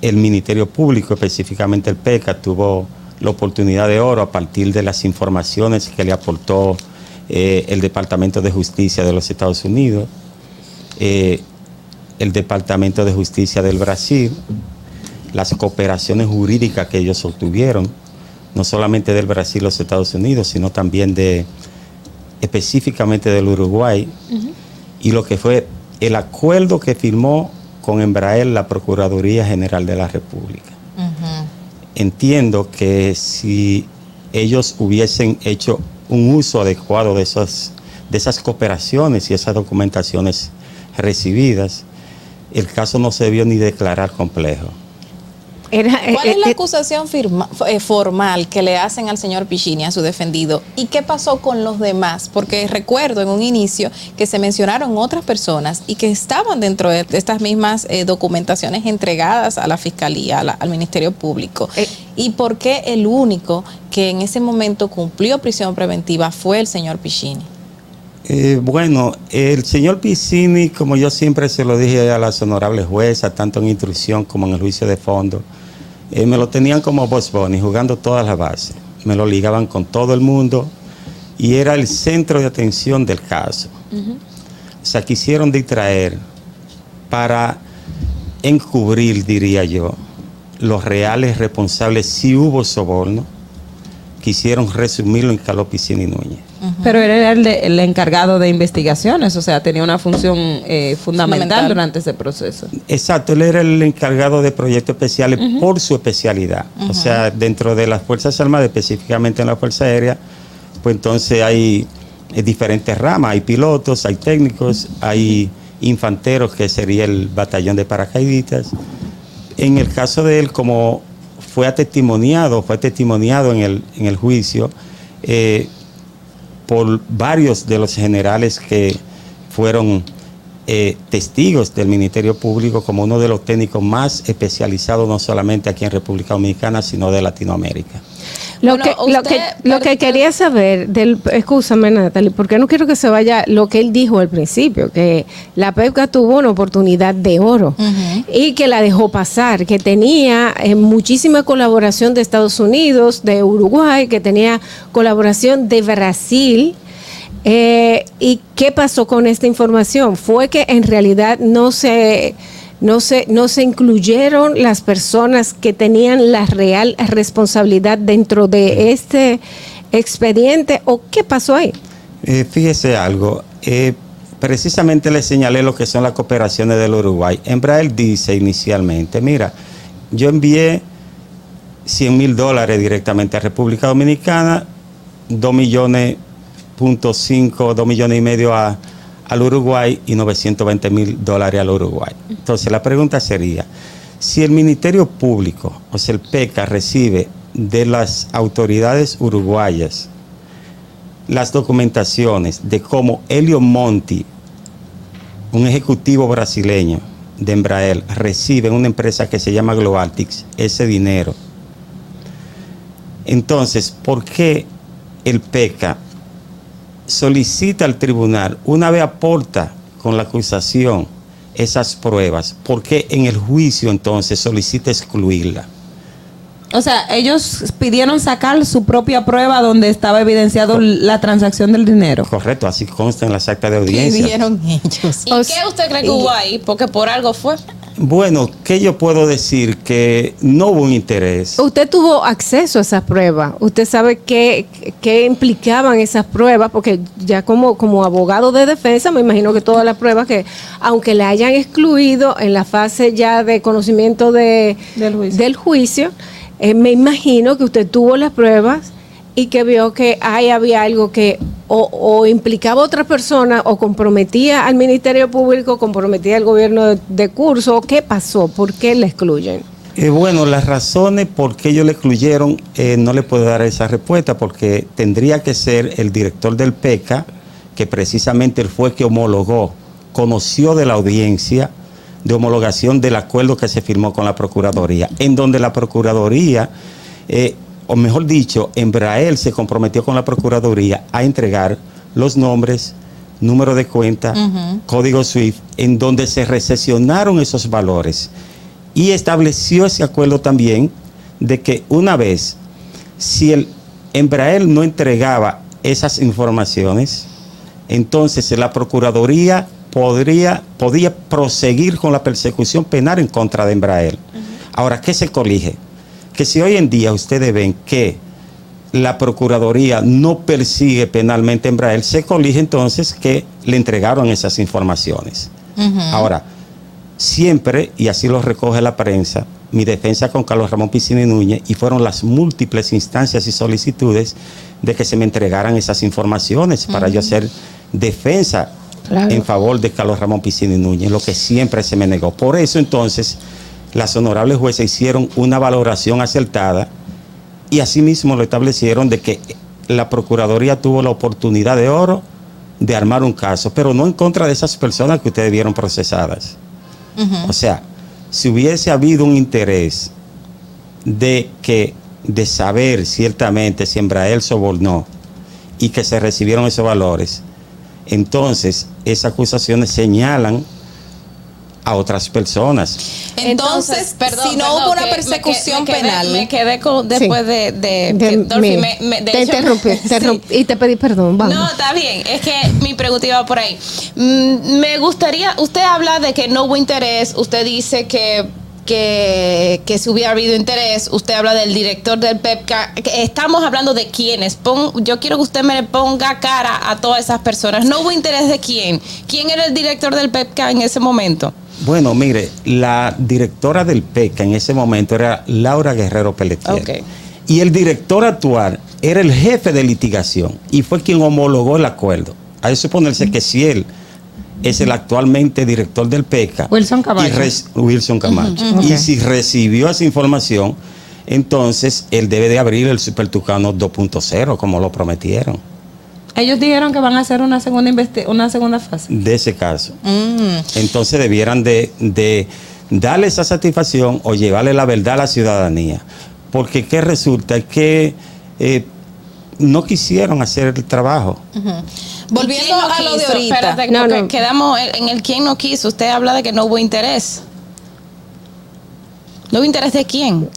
el Ministerio Público, específicamente el PECA, tuvo la oportunidad de oro a partir de las informaciones que le aportó eh, el Departamento de Justicia de los Estados Unidos, eh, el Departamento de Justicia del Brasil, las cooperaciones jurídicas que ellos obtuvieron, no solamente del Brasil y los Estados Unidos, sino también de específicamente del Uruguay, y lo que fue el acuerdo que firmó con Embraer la Procuraduría General de la República. Entiendo que si ellos hubiesen hecho un uso adecuado de, esos, de esas cooperaciones y esas documentaciones recibidas, el caso no se debió ni declarar complejo. Era, ¿Cuál eh, es la eh, acusación firma- eh, formal que le hacen al señor Pichini, a su defendido? ¿Y qué pasó con los demás? Porque recuerdo en un inicio que se mencionaron otras personas y que estaban dentro de estas mismas eh, documentaciones entregadas a la Fiscalía, a la- al Ministerio Público. ¿Y por qué el único que en ese momento cumplió prisión preventiva fue el señor Pichini? Eh, bueno, el señor Piscini, como yo siempre se lo dije a las honorables juezas, tanto en instrucción como en el juicio de fondo, eh, me lo tenían como Boss Bunny, jugando todas las bases. Me lo ligaban con todo el mundo y era el centro de atención del caso. O sea, quisieron distraer para encubrir, diría yo, los reales responsables si hubo soborno. Quisieron resumirlo en Carlos Piscini Núñez. Pero él era el, de- el encargado de investigaciones, o sea, tenía una función eh, fundamental, Fundamental. durante ese proceso. Exacto, él era el encargado de proyectos especiales por su especialidad. O sea, dentro de las Fuerzas Armadas, específicamente en la Fuerza Aérea, pues entonces hay eh, diferentes ramas, hay pilotos, hay técnicos, hay infanteros, que sería el batallón de paracaidistas. En el caso de él, como fue testimoniado, fue testimoniado en el, en el juicio, eh, por varios de los generales que fueron eh, testigos del Ministerio Público como uno de los técnicos más especializados no solamente aquí en República Dominicana, sino de Latinoamérica. Lo, Bueno, que, lo, que, lo que quería saber, del, escúchame Natalie, porque no quiero que se vaya lo que él dijo al principio, que la PEPCA tuvo una oportunidad de oro y que la dejó pasar, que tenía eh, muchísima colaboración de Estados Unidos, de Uruguay, que tenía colaboración de Brasil. Eh, ¿Y qué pasó con esta información? Fue que en realidad no se, no se, no se incluyeron las personas que tenían la real responsabilidad dentro de este expediente o qué pasó ahí? Eh, fíjese algo, eh, precisamente le señalé lo que son las cooperaciones del Uruguay. Embraer dice inicialmente, mira, yo envié 100 mil dólares directamente a República Dominicana, 2 millones, punto 5, 2 millones y medio a, al Uruguay y 920 mil dólares al Uruguay. Entonces la pregunta sería, si el Ministerio Público, o sea, el PECA, recibe de las autoridades uruguayas las documentaciones de cómo Elio Monti, un ejecutivo brasileño de Embraer, recibe en una empresa que se llama Globaltics ese dinero. Entonces, ¿por qué el PECA solicita al tribunal, una vez aporta con la acusación esas pruebas, ¿por qué en el juicio entonces solicita excluirla? O sea, ellos pidieron sacar su propia prueba donde estaba evidenciado la transacción del dinero. Correcto, así consta en las actas de ¿Qué audiencia. vieron ellos? ¿Y qué usted cree que hubo ahí? Porque por algo fue. Bueno, ¿qué yo puedo decir? Que no hubo un interés. Usted tuvo acceso a esas pruebas, usted sabe qué, qué implicaban esas pruebas, porque ya como, como abogado de defensa me imagino que todas las pruebas que, aunque la hayan excluido en la fase ya de conocimiento de, del juicio, eh, me imagino que usted tuvo las pruebas y que vio que ahí había algo que o, implicaba a otra persona o comprometía al Ministerio Público, comprometía al gobierno de, de curso. ¿Qué pasó? ¿Por qué la excluyen? Eh, bueno, las razones por qué ellos le excluyeron, eh, no le puedo dar esa respuesta porque tendría que ser el director del PECA, que precisamente él fue que homologó, conoció de la audiencia de homologación del acuerdo que se firmó con la Procuraduría, en donde la Procuraduría, eh, o mejor dicho, Embraer se comprometió con la Procuraduría a entregar los nombres, número de cuenta, código SWIFT, en donde se recesionaron esos valores. Y estableció ese acuerdo también de que una vez, si el Embraer no entregaba esas informaciones, entonces la Procuraduría podría, podía proseguir con la persecución penal en contra de Embraer. Ahora, ¿qué se colige? Que si hoy en día ustedes ven que la Procuraduría no persigue penalmente a Embraer, se colige entonces que le entregaron esas informaciones. Ahora, siempre, y así lo recoge la prensa, mi defensa con Carlos Ramón Piscini Núñez y fueron las múltiples instancias y solicitudes de que se me entregaran esas informaciones para yo hacer defensa Claro. en favor de Carlos Ramón Piscini Núñez, lo que siempre se me negó. Por eso entonces las honorables jueces hicieron una valoración acertada y asimismo lo establecieron de que la Procuraduría tuvo la oportunidad de oro de armar un caso, pero no en contra de esas personas que ustedes vieron procesadas. O sea, si hubiese habido un interés de que de saber ciertamente si Embraer sobornó y que se recibieron esos valores, entonces esas acusaciones señalan a otras personas. Entonces, si no hubo una me persecución que- me quedé- penal. Me quedé con- después Sí. de, de, De- Dolphy mira, me- me- de te hecho- interrumpí, te (laughs) Sí. interrumpí y te pedí perdón. Vamos. No, está bien. Es que mi pregunta iba por ahí. Mm, me gustaría, usted habla de que no hubo interés, usted dice que, que, que si hubiera habido interés, usted habla del director del PEPCA. Estamos hablando de quiénes. Pon- yo quiero que usted me ponga cara a todas esas personas. No hubo interés de quién. ¿Quién era el director del PEPCA en ese momento? Bueno, mire, la directora del PECA en ese momento era Laura Guerrero Pelletier. Y el director actual era el jefe de litigación y fue quien homologó el acuerdo. Hay que suponerse que si él es el actualmente director del PECA, Wilson Camacho. y Wilson Camacho, y si recibió esa información, entonces él debe de abrir el Supertucano 2.0 como lo prometieron Ellos dijeron que van a hacer una segunda una segunda fase. de ese caso. Mm. Entonces debieran de, de darle esa satisfacción o llevarle la verdad a la ciudadanía. Porque ¿qué resulta? Que eh, no quisieron hacer el trabajo. Volviendo ¿Quién no a lo de ahorita. Espérate, No, no. quedamos en el quién no quiso. Usted habla de que no hubo interés. ¿No hubo interés de quién?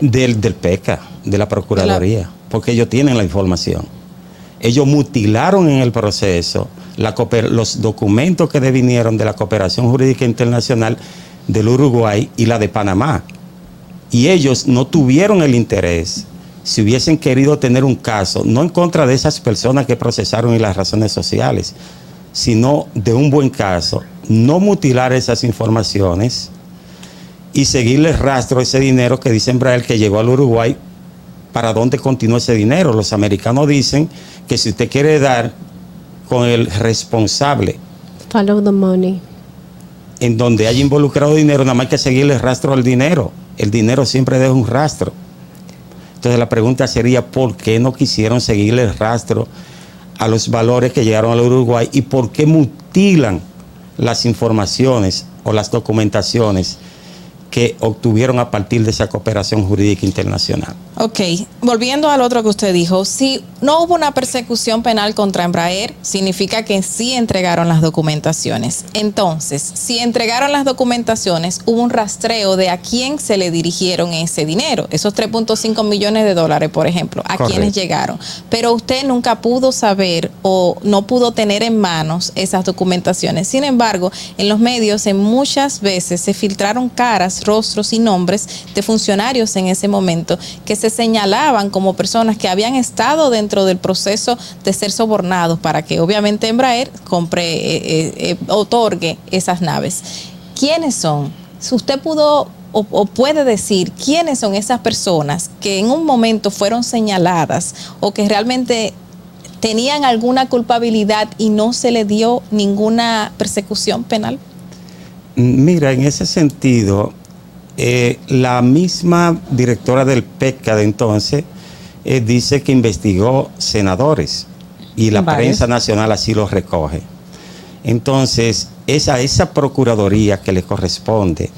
Del, del PECA, de la Procuraduría, porque ellos tienen la información. Ellos mutilaron en el proceso la cooper- los documentos que devinieron de la cooperación jurídica internacional del Uruguay y la de Panamá. Y ellos no tuvieron el interés, si hubiesen querido tener un caso, no en contra de esas personas que procesaron y las razones sociales, sino de un buen caso, no mutilar esas informaciones y seguirle rastro a ese dinero que dice Embraer que llegó al Uruguay, para dónde continúa ese dinero. Los americanos dicen que si usted quiere dar con el responsable Follow the money. en donde haya involucrado dinero, nada más hay que seguirle rastro al dinero. El dinero siempre deja un rastro. Entonces la pregunta sería, ¿por qué no quisieron seguirle el rastro a los valores que llegaron al Uruguay y por qué mutilan las informaciones o las documentaciones que obtuvieron a partir de esa cooperación jurídica internacional? Ok, volviendo al otro que usted dijo, si no hubo una persecución penal contra Embraer, significa que sí entregaron las documentaciones. Entonces, si entregaron las documentaciones, hubo un rastreo de a quién se le dirigieron ese dinero, esos 3.5 millones de dólares, por ejemplo, a Correcto. quiénes llegaron. Pero usted nunca pudo saber o no pudo tener en manos esas documentaciones. Sin embargo, en los medios en muchas veces se filtraron caras, rostros y nombres de funcionarios en ese momento que se señalaban como personas que habían estado dentro del proceso de ser sobornados para que obviamente Embraer compre, eh, eh, eh, otorgue esas naves. ¿Quiénes son? Si usted pudo o, o puede decir quiénes son esas personas que en un momento fueron señaladas o que realmente tenían alguna culpabilidad y no se le dio ninguna persecución penal. Mira, en ese sentido, eh, la misma directora del PECA de entonces eh, dice que investigó senadores y la prensa nacional así lo recoge. Entonces, esa, esa procuraduría que le corresponde,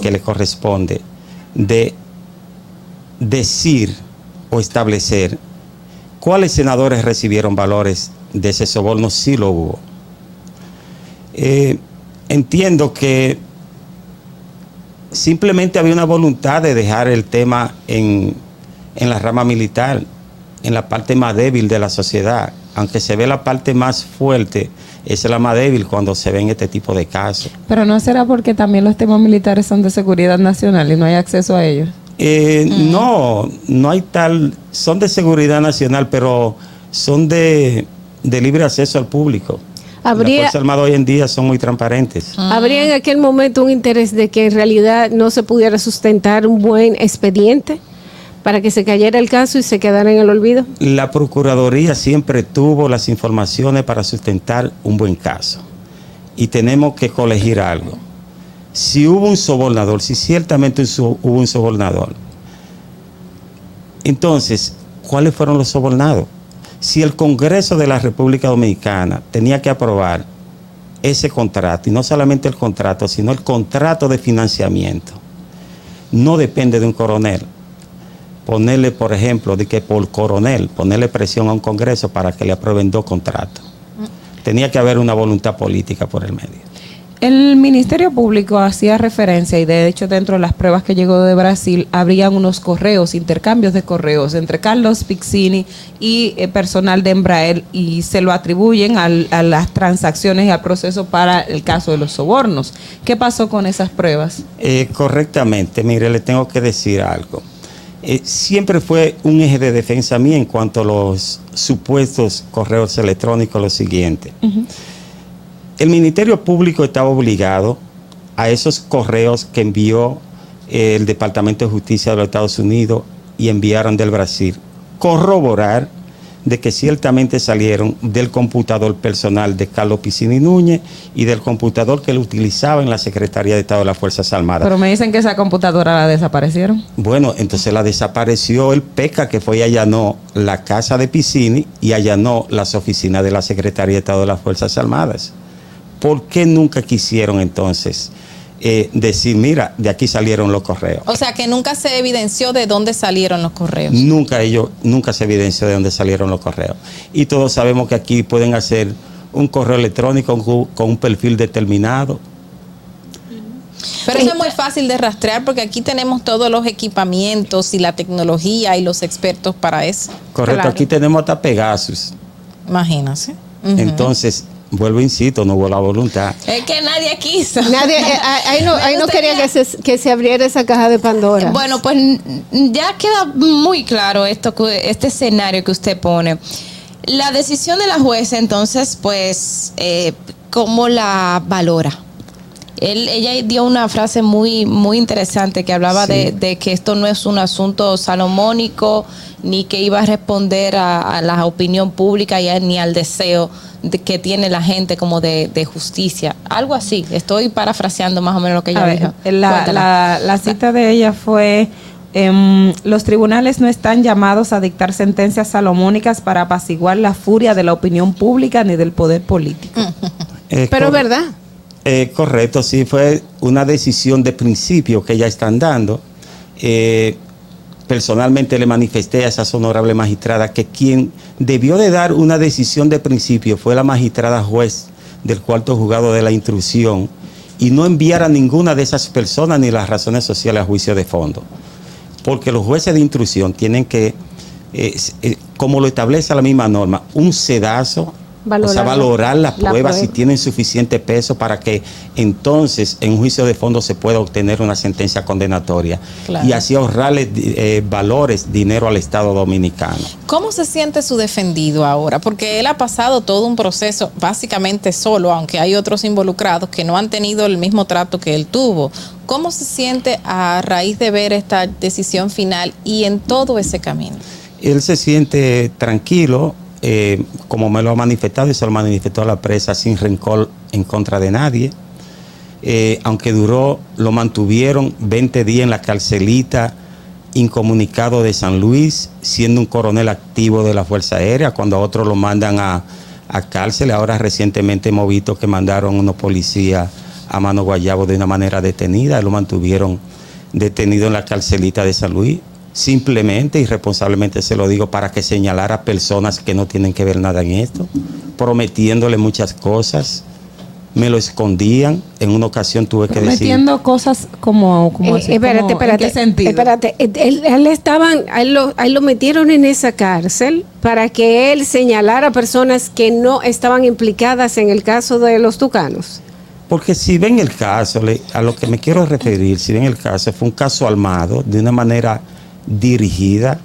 que le corresponde de decir o establecer cuáles senadores recibieron valores de ese soborno, sí lo hubo. Eh, entiendo que simplemente había una voluntad de dejar el tema en, en la rama militar, en la parte más débil de la sociedad. Aunque se ve la parte más fuerte, esa es la más débil cuando se ven este tipo de casos. Pero no será porque también los temas militares son de seguridad nacional y no hay acceso a ellos. Eh, No, no hay tal, son de seguridad nacional, pero son de, de libre acceso al público. Habría- Las Fuerzas Armadas hoy en día son muy transparentes. ¿Habría en aquel momento un interés de que en realidad no se pudiera sustentar un buen expediente para que se cayera el caso y se quedara en el olvido? La Procuraduría siempre tuvo las informaciones para sustentar un buen caso. Y tenemos que colegir algo. Si hubo un sobornador, si ciertamente hubo un sobornador, entonces, ¿cuáles fueron los sobornados? Si el Congreso de la República Dominicana tenía que aprobar ese contrato, y no solamente el contrato, sino el contrato de financiamiento, no depende de un coronel. Ponerle, por ejemplo, de que por coronel, ponerle presión a un Congreso para que le aprueben dos contratos. Tenía que haber una voluntad política por el medio. El Ministerio Público hacía referencia y de hecho dentro de las pruebas que llegó de Brasil habrían unos correos, intercambios de correos entre Carlos Pixini y eh, personal de Embraer y se lo atribuyen al- a las transacciones y al proceso para el caso de los sobornos. ¿Qué pasó con esas pruebas? Eh, correctamente, mire, le tengo que decir algo. Eh, siempre fue un eje de defensa mía en cuanto a los supuestos correos electrónicos lo siguiente. El Ministerio Público estaba obligado a esos correos que envió eh, el Departamento de Justicia de los Estados Unidos y enviaron del Brasil, corroborar de que ciertamente salieron del computador personal de Carlos Piscini Núñez y del computador que él utilizaba en la Secretaría de Estado de las Fuerzas Armadas. Pero me dicen que esa computadora la desaparecieron. Bueno, entonces la desapareció el PECA que fue y allanó la casa de Piscini y allanó las oficinas de la Secretaría de Estado de las Fuerzas Armadas. ¿Por qué nunca quisieron entonces eh, decir, mira, de aquí salieron los correos? O sea que nunca se evidenció de dónde salieron los correos. Nunca ellos, nunca se evidenció de dónde salieron los correos. Y todos sabemos que aquí pueden hacer un correo electrónico con, un perfil determinado. Pero eso es muy fácil de rastrear porque aquí tenemos todos los equipamientos y la tecnología y los expertos para eso. Correcto, Claro. aquí tenemos hasta Pegasus. Imagínense. Ujú. Entonces, vuelvo, insisto, no hubo la voluntad. Es que nadie quiso. Nadie, eh, ahí no, ahí no quería que se, que se abriera esa caja de Pandora. Bueno, pues ya queda muy claro esto, que- este escenario que usted pone. La decisión de la jueza, entonces, pues, eh, ¿cómo la valora? Él, ella dio una frase muy, muy interesante que hablaba Sí. de, de que esto no es un asunto salomónico, ni que iba a responder a, a la opinión pública y a- ni al deseo de- que tiene la gente como de, de justicia. Algo así. Estoy parafraseando más o menos lo que ella A ver, dijo. la, Cuéntala. la- la cita de ella fue, em, los tribunales no están llamados a dictar sentencias salomónicas para apaciguar la furia de la opinión pública ni del poder político. Eh, Pero cor- verdad. Eh, correcto, sí, fue una decisión de principio que ya están dando. Eh, personalmente le manifesté a esa honorable magistrada que quien debió de dar una decisión de principio fue la magistrada juez del cuarto juzgado de la instrucción y no enviar a ninguna de esas personas ni las razones sociales a juicio de fondo. Porque los jueces de instrucción tienen que, eh, como lo establece la misma norma, un sedazo o sea, Valorar- la pruebas si prueba. tienen suficiente peso para que entonces en un juicio de fondo se pueda obtener una sentencia condenatoria Claro. y así ahorrarle eh, valores, dinero al Estado dominicano. ¿Cómo se siente su defendido ahora? Porque él ha pasado todo un proceso básicamente solo, aunque hay otros involucrados que no han tenido el mismo trato que él tuvo. ¿Cómo se siente a raíz de ver esta decisión final y en todo ese camino? Él se siente tranquilo, eh, como me lo ha manifestado y se lo manifestó a la presa sin rencor en contra de nadie. Eh, aunque duró, lo mantuvieron 20 días en la carcelita incomunicado de San Luis, siendo un coronel activo de la Fuerza Aérea, cuando a otros lo mandan a, a cárcel. Ahora recientemente hemos visto que mandaron unos policías a Mano Guayabo de una manera detenida, lo mantuvieron detenido en la carcelita de San Luis. Simplemente y responsablemente se lo digo para que señalara a personas que no tienen que ver nada en esto, prometiéndole muchas cosas. Me lo escondían. En una ocasión tuve que decir. Metiendo cosas como, como Eh, así, espérate, como- espérate. ¿En qué sentido? Espérate, eh, él, él estaban, a él, lo, a él lo metieron en esa cárcel para que él señalara a personas que no estaban implicadas en el caso de los tucanos. Porque si ven el caso, a lo que me quiero referir, si ven el caso, fue un caso armado de una manera dirigida,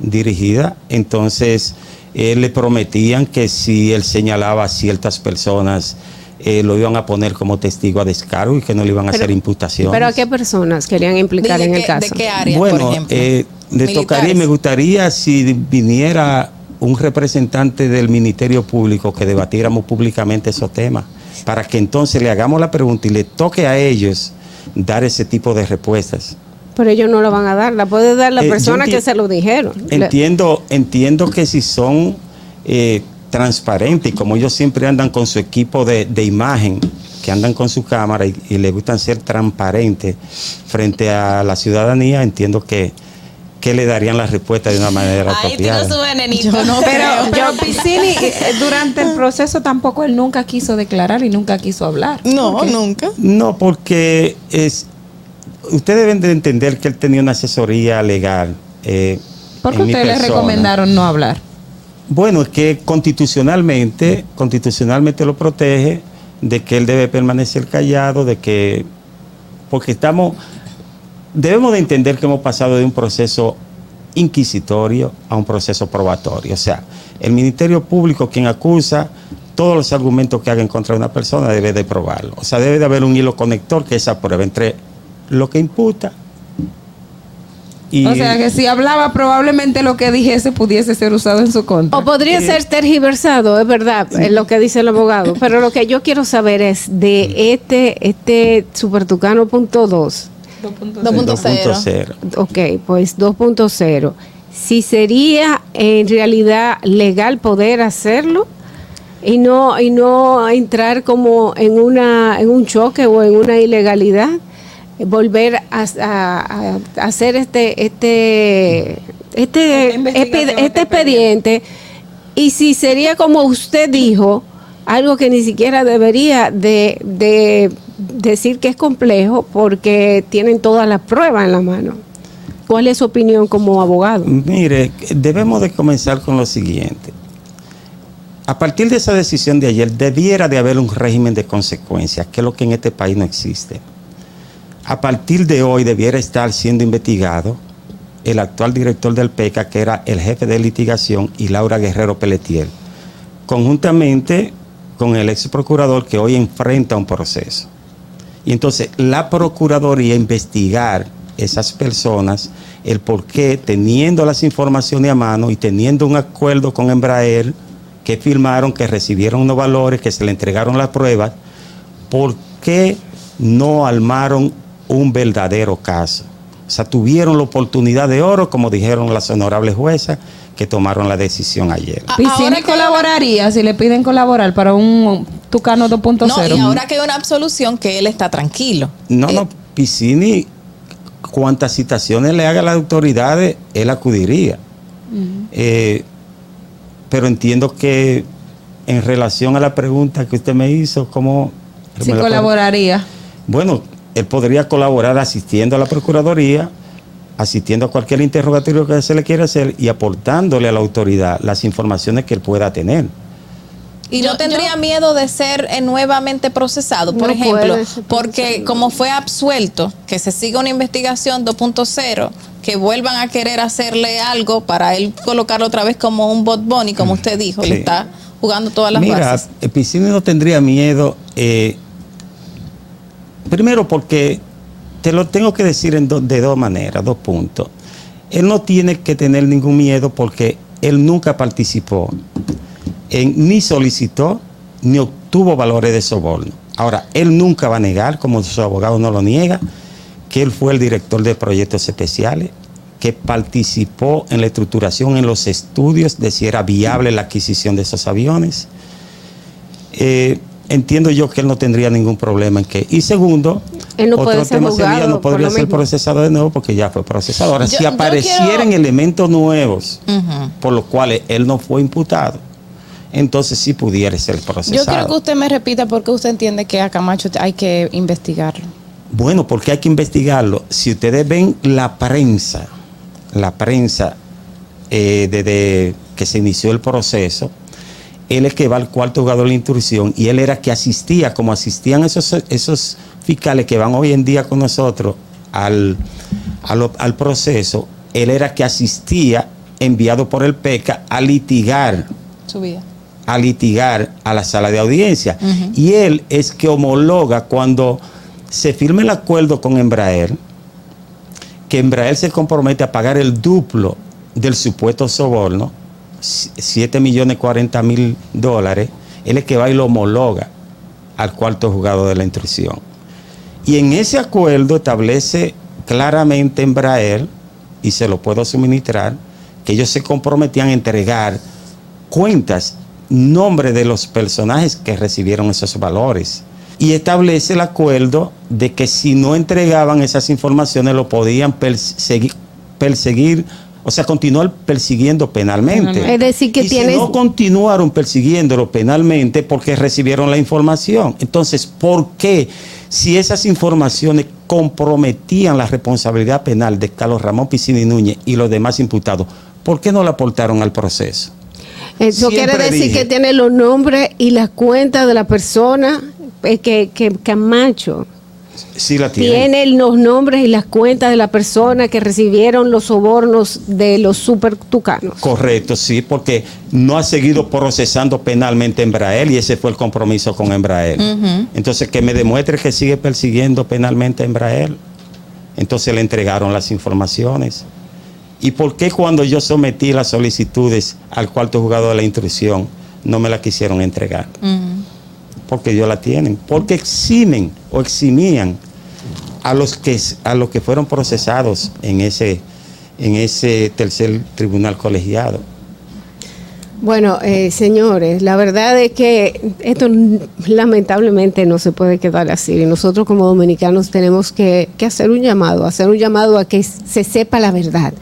dirigida. Entonces, eh, le prometían que si él señalaba a ciertas personas, eh, lo iban a poner como testigo a descargo y que no le iban a Pero- hacer imputaciones. Pero ¿a qué personas querían implicar en el caso? bueno, eh, le tocaría, me gustaría si viniera un representante del Ministerio Público que debatiéramos públicamente esos temas, para que entonces le hagamos la pregunta y le toque a ellos dar ese tipo de respuestas. Pero ellos no lo van a dar, la puede dar la Eh, yo persona que se lo dijeron. Entiendo, entiendo que si son eh, transparentes, y como ellos siempre andan con su equipo de, de imagen, que andan con su cámara y, y le gustan ser transparentes frente a la ciudadanía, entiendo que, que le darían la respuesta de una manera apropiada. Yo no (laughs) pero, pero Piscini, eh, durante el proceso tampoco él nunca quiso declarar y nunca quiso hablar. No, nunca. No, porque es, ustedes deben de entender que él tenía una asesoría legal. Eh, ¿Por qué en mi ustedes le recomendaron no hablar? Bueno, es que constitucionalmente, constitucionalmente lo protege de que él debe permanecer callado, de que, porque estamos, debemos de entender que hemos pasado de un proceso inquisitorio a un proceso probatorio. O sea, el Ministerio Público, quien acusa, todos los argumentos que haga en contra de una persona debe de probarlo. O sea, debe de haber un hilo conector que esa prueba entre lo que imputa y o sea que si hablaba probablemente lo que dijese pudiese ser usado en su contra. O podría ser tergiversado, es verdad, es lo que dice el abogado. (coughs) Pero lo que yo quiero saber es de este, este Supertucano punto dos. 2.0. Ok, pues 2.0. Si sería en realidad legal poder hacerlo y no y no entrar como en una en un choque o en una ilegalidad, volver a, a- a hacer este este este epi- este expediente y si sería como usted dijo algo que ni siquiera debería de, de decir que es complejo porque tienen todas las pruebas en la mano. ¿Cuál es su opinión como abogado? Mire, debemos de comenzar con lo siguiente. A partir de esa decisión de ayer, debiera de haber un régimen de consecuencias, que es lo que en este país no existe. A partir de hoy debiera estar siendo investigado el actual director del PECA, que era el jefe de litigación, y Laura Guerrero Pelletier, conjuntamente con el ex procurador que hoy enfrenta un proceso. Y entonces la Procuraduría investigar esas personas, el por qué, teniendo las informaciones a mano y teniendo un acuerdo con Embraer, que firmaron, que recibieron unos valores, que se le entregaron las pruebas, ¿por qué no armaron un verdadero caso? O sea, tuvieron la oportunidad de oro, como dijeron las honorables juezas, que tomaron la decisión ayer. Piscini colaboraría si le piden colaborar para un Tucano 2.0. No, y ahora que hay una absolución que él está tranquilo. No, no, Piscini, cuantas citaciones le haga a las autoridades, él acudiría. Eh, pero entiendo que en relación a la pregunta que usted me hizo, ¿cómo? Si me colaboraría. Bueno, él podría colaborar asistiendo a la Procuraduría, asistiendo a cualquier interrogatorio que se le quiera hacer y aportándole a la autoridad las informaciones que él pueda tener. Y no tendría miedo de ser eh, nuevamente procesado, por No ejemplo, puede porque como fue absuelto, que se siga una investigación 2.0, que vuelvan a querer hacerle algo para él colocarlo otra vez como un bot bunny, como usted dijo, Sí. le está jugando todas las Mira, bases. Piscini no tendría miedo. eh, primero porque te lo tengo que decir de dos maneras, dos puntos. Él no tiene que tener ningún miedo porque él nunca participó, ni solicitó, ni obtuvo valores de soborno. Ahora, él nunca va a negar, como su abogado no lo niega, que él fue el director de proyectos especiales, que participó en la estructuración, en los estudios de si era viable la adquisición de esos aviones. Eh, entiendo yo que él no tendría ningún problema en que. Y segundo, Él no puede otro ser tema sería no podría ser mismo. procesado de nuevo porque ya fue procesado. Ahora, Yo- si aparecieran quiero- elementos nuevos por los cuales él no fue imputado, entonces sí pudiera ser procesado. Yo quiero que usted me repita por qué usted entiende que a Camacho hay que investigarlo. Bueno, porque hay que investigarlo. Si ustedes ven la prensa, la prensa eh, desde que se inició el proceso, él es que va al cuarto jugador de la instrucción y él era que asistía, como asistían esos, esos fiscales que van hoy en día con nosotros al, al proceso, él era que asistía enviado por el PECA a litigar, Su vida. a litigar a la sala de audiencia. Y él es que homologa cuando se firma el acuerdo con Embraer, que Embraer se compromete a pagar el duplo del supuesto soborno, 7 millones 40 mil dólares, él es que va y lo homologa al cuarto juzgado de la instrucción. Y en ese acuerdo establece claramente Embraer, y se lo puedo suministrar, que ellos se comprometían a entregar cuentas, nombre de los personajes que recibieron esos valores. Y establece el acuerdo de que si no entregaban esas informaciones lo podían perseguir o sea, continuar persiguiendo penalmente. Es decir, que y tienes- si no continuaron persiguiéndolo penalmente porque recibieron la información. Entonces, ¿por qué si esas informaciones comprometían la responsabilidad penal de Carlos Ramón Piscini Núñez y los demás imputados, ¿por qué no la aportaron al proceso? Eso quiere decir dije- que tiene los nombres y las cuentas de la persona eh, que, que Camacho Sí la tienen. tiene los nombres y las cuentas de la persona que recibieron los sobornos de los super tucanos. Correcto, sí, porque no ha seguido procesando penalmente Embraer y ese fue el compromiso con Embraer. Ujú. Entonces, que me demuestre que sigue persiguiendo penalmente a Embraer. Entonces le entregaron las informaciones. ¿Y por qué cuando yo sometí las solicitudes al cuarto juzgado de la instrucción no me la quisieron entregar? Porque ellos la tienen. Porque eximen o eximían a los que, a los que fueron procesados en ese, en ese tercer tribunal colegiado. Bueno, eh, señores, la verdad es que esto lamentablemente no se puede quedar así. Y nosotros como dominicanos tenemos que, que hacer un llamado, hacer un llamado a que se sepa la verdad,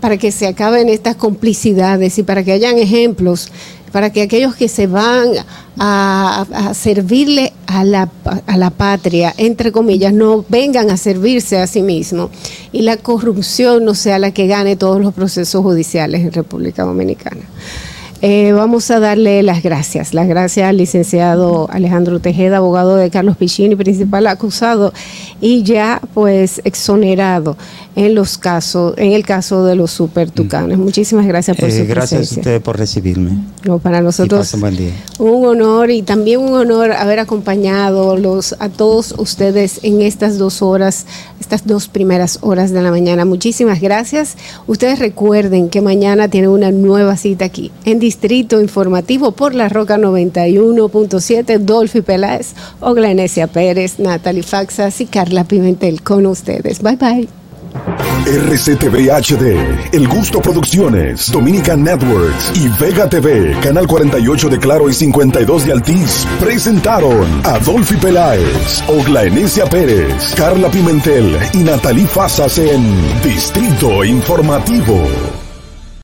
para que se acaben estas complicidades y para que hayan ejemplos, para que aquellos que se van a, a servirle a la, a la patria, entre comillas, no vengan a servirse a sí mismos y la corrupción no sea la que gane todos los procesos judiciales en República Dominicana. Eh, vamos a darle las gracias. Las gracias al licenciado Alejandro Tejeda, abogado de Carlos Pichini, principal acusado y ya pues exonerado en los casos, en el caso de los super tucanes. Muchísimas gracias por Eh, su gracias a presencia. ustedes por recibirme. No, para nosotros pasen buen día. un honor y también un honor haber acompañado los, a todos ustedes en estas dos horas, estas dos primeras horas de la mañana. Muchísimas gracias. Ustedes recuerden que mañana tienen una nueva cita aquí en Distrito Informativo por la Roca 91.7. Dolphy Peláez, Oglanesia Pérez, Natalie Faxas y Carla Pimentel con ustedes. Bye bye. RCTV HD, El Gusto Producciones, Dominican Networks y Vega TV, Canal 48 de Claro y 52 de Altiz, presentaron a Dolphy Peláez, Oglaenecia Pérez, Carla Pimentel y Natalie Fasas en Distrito Informativo.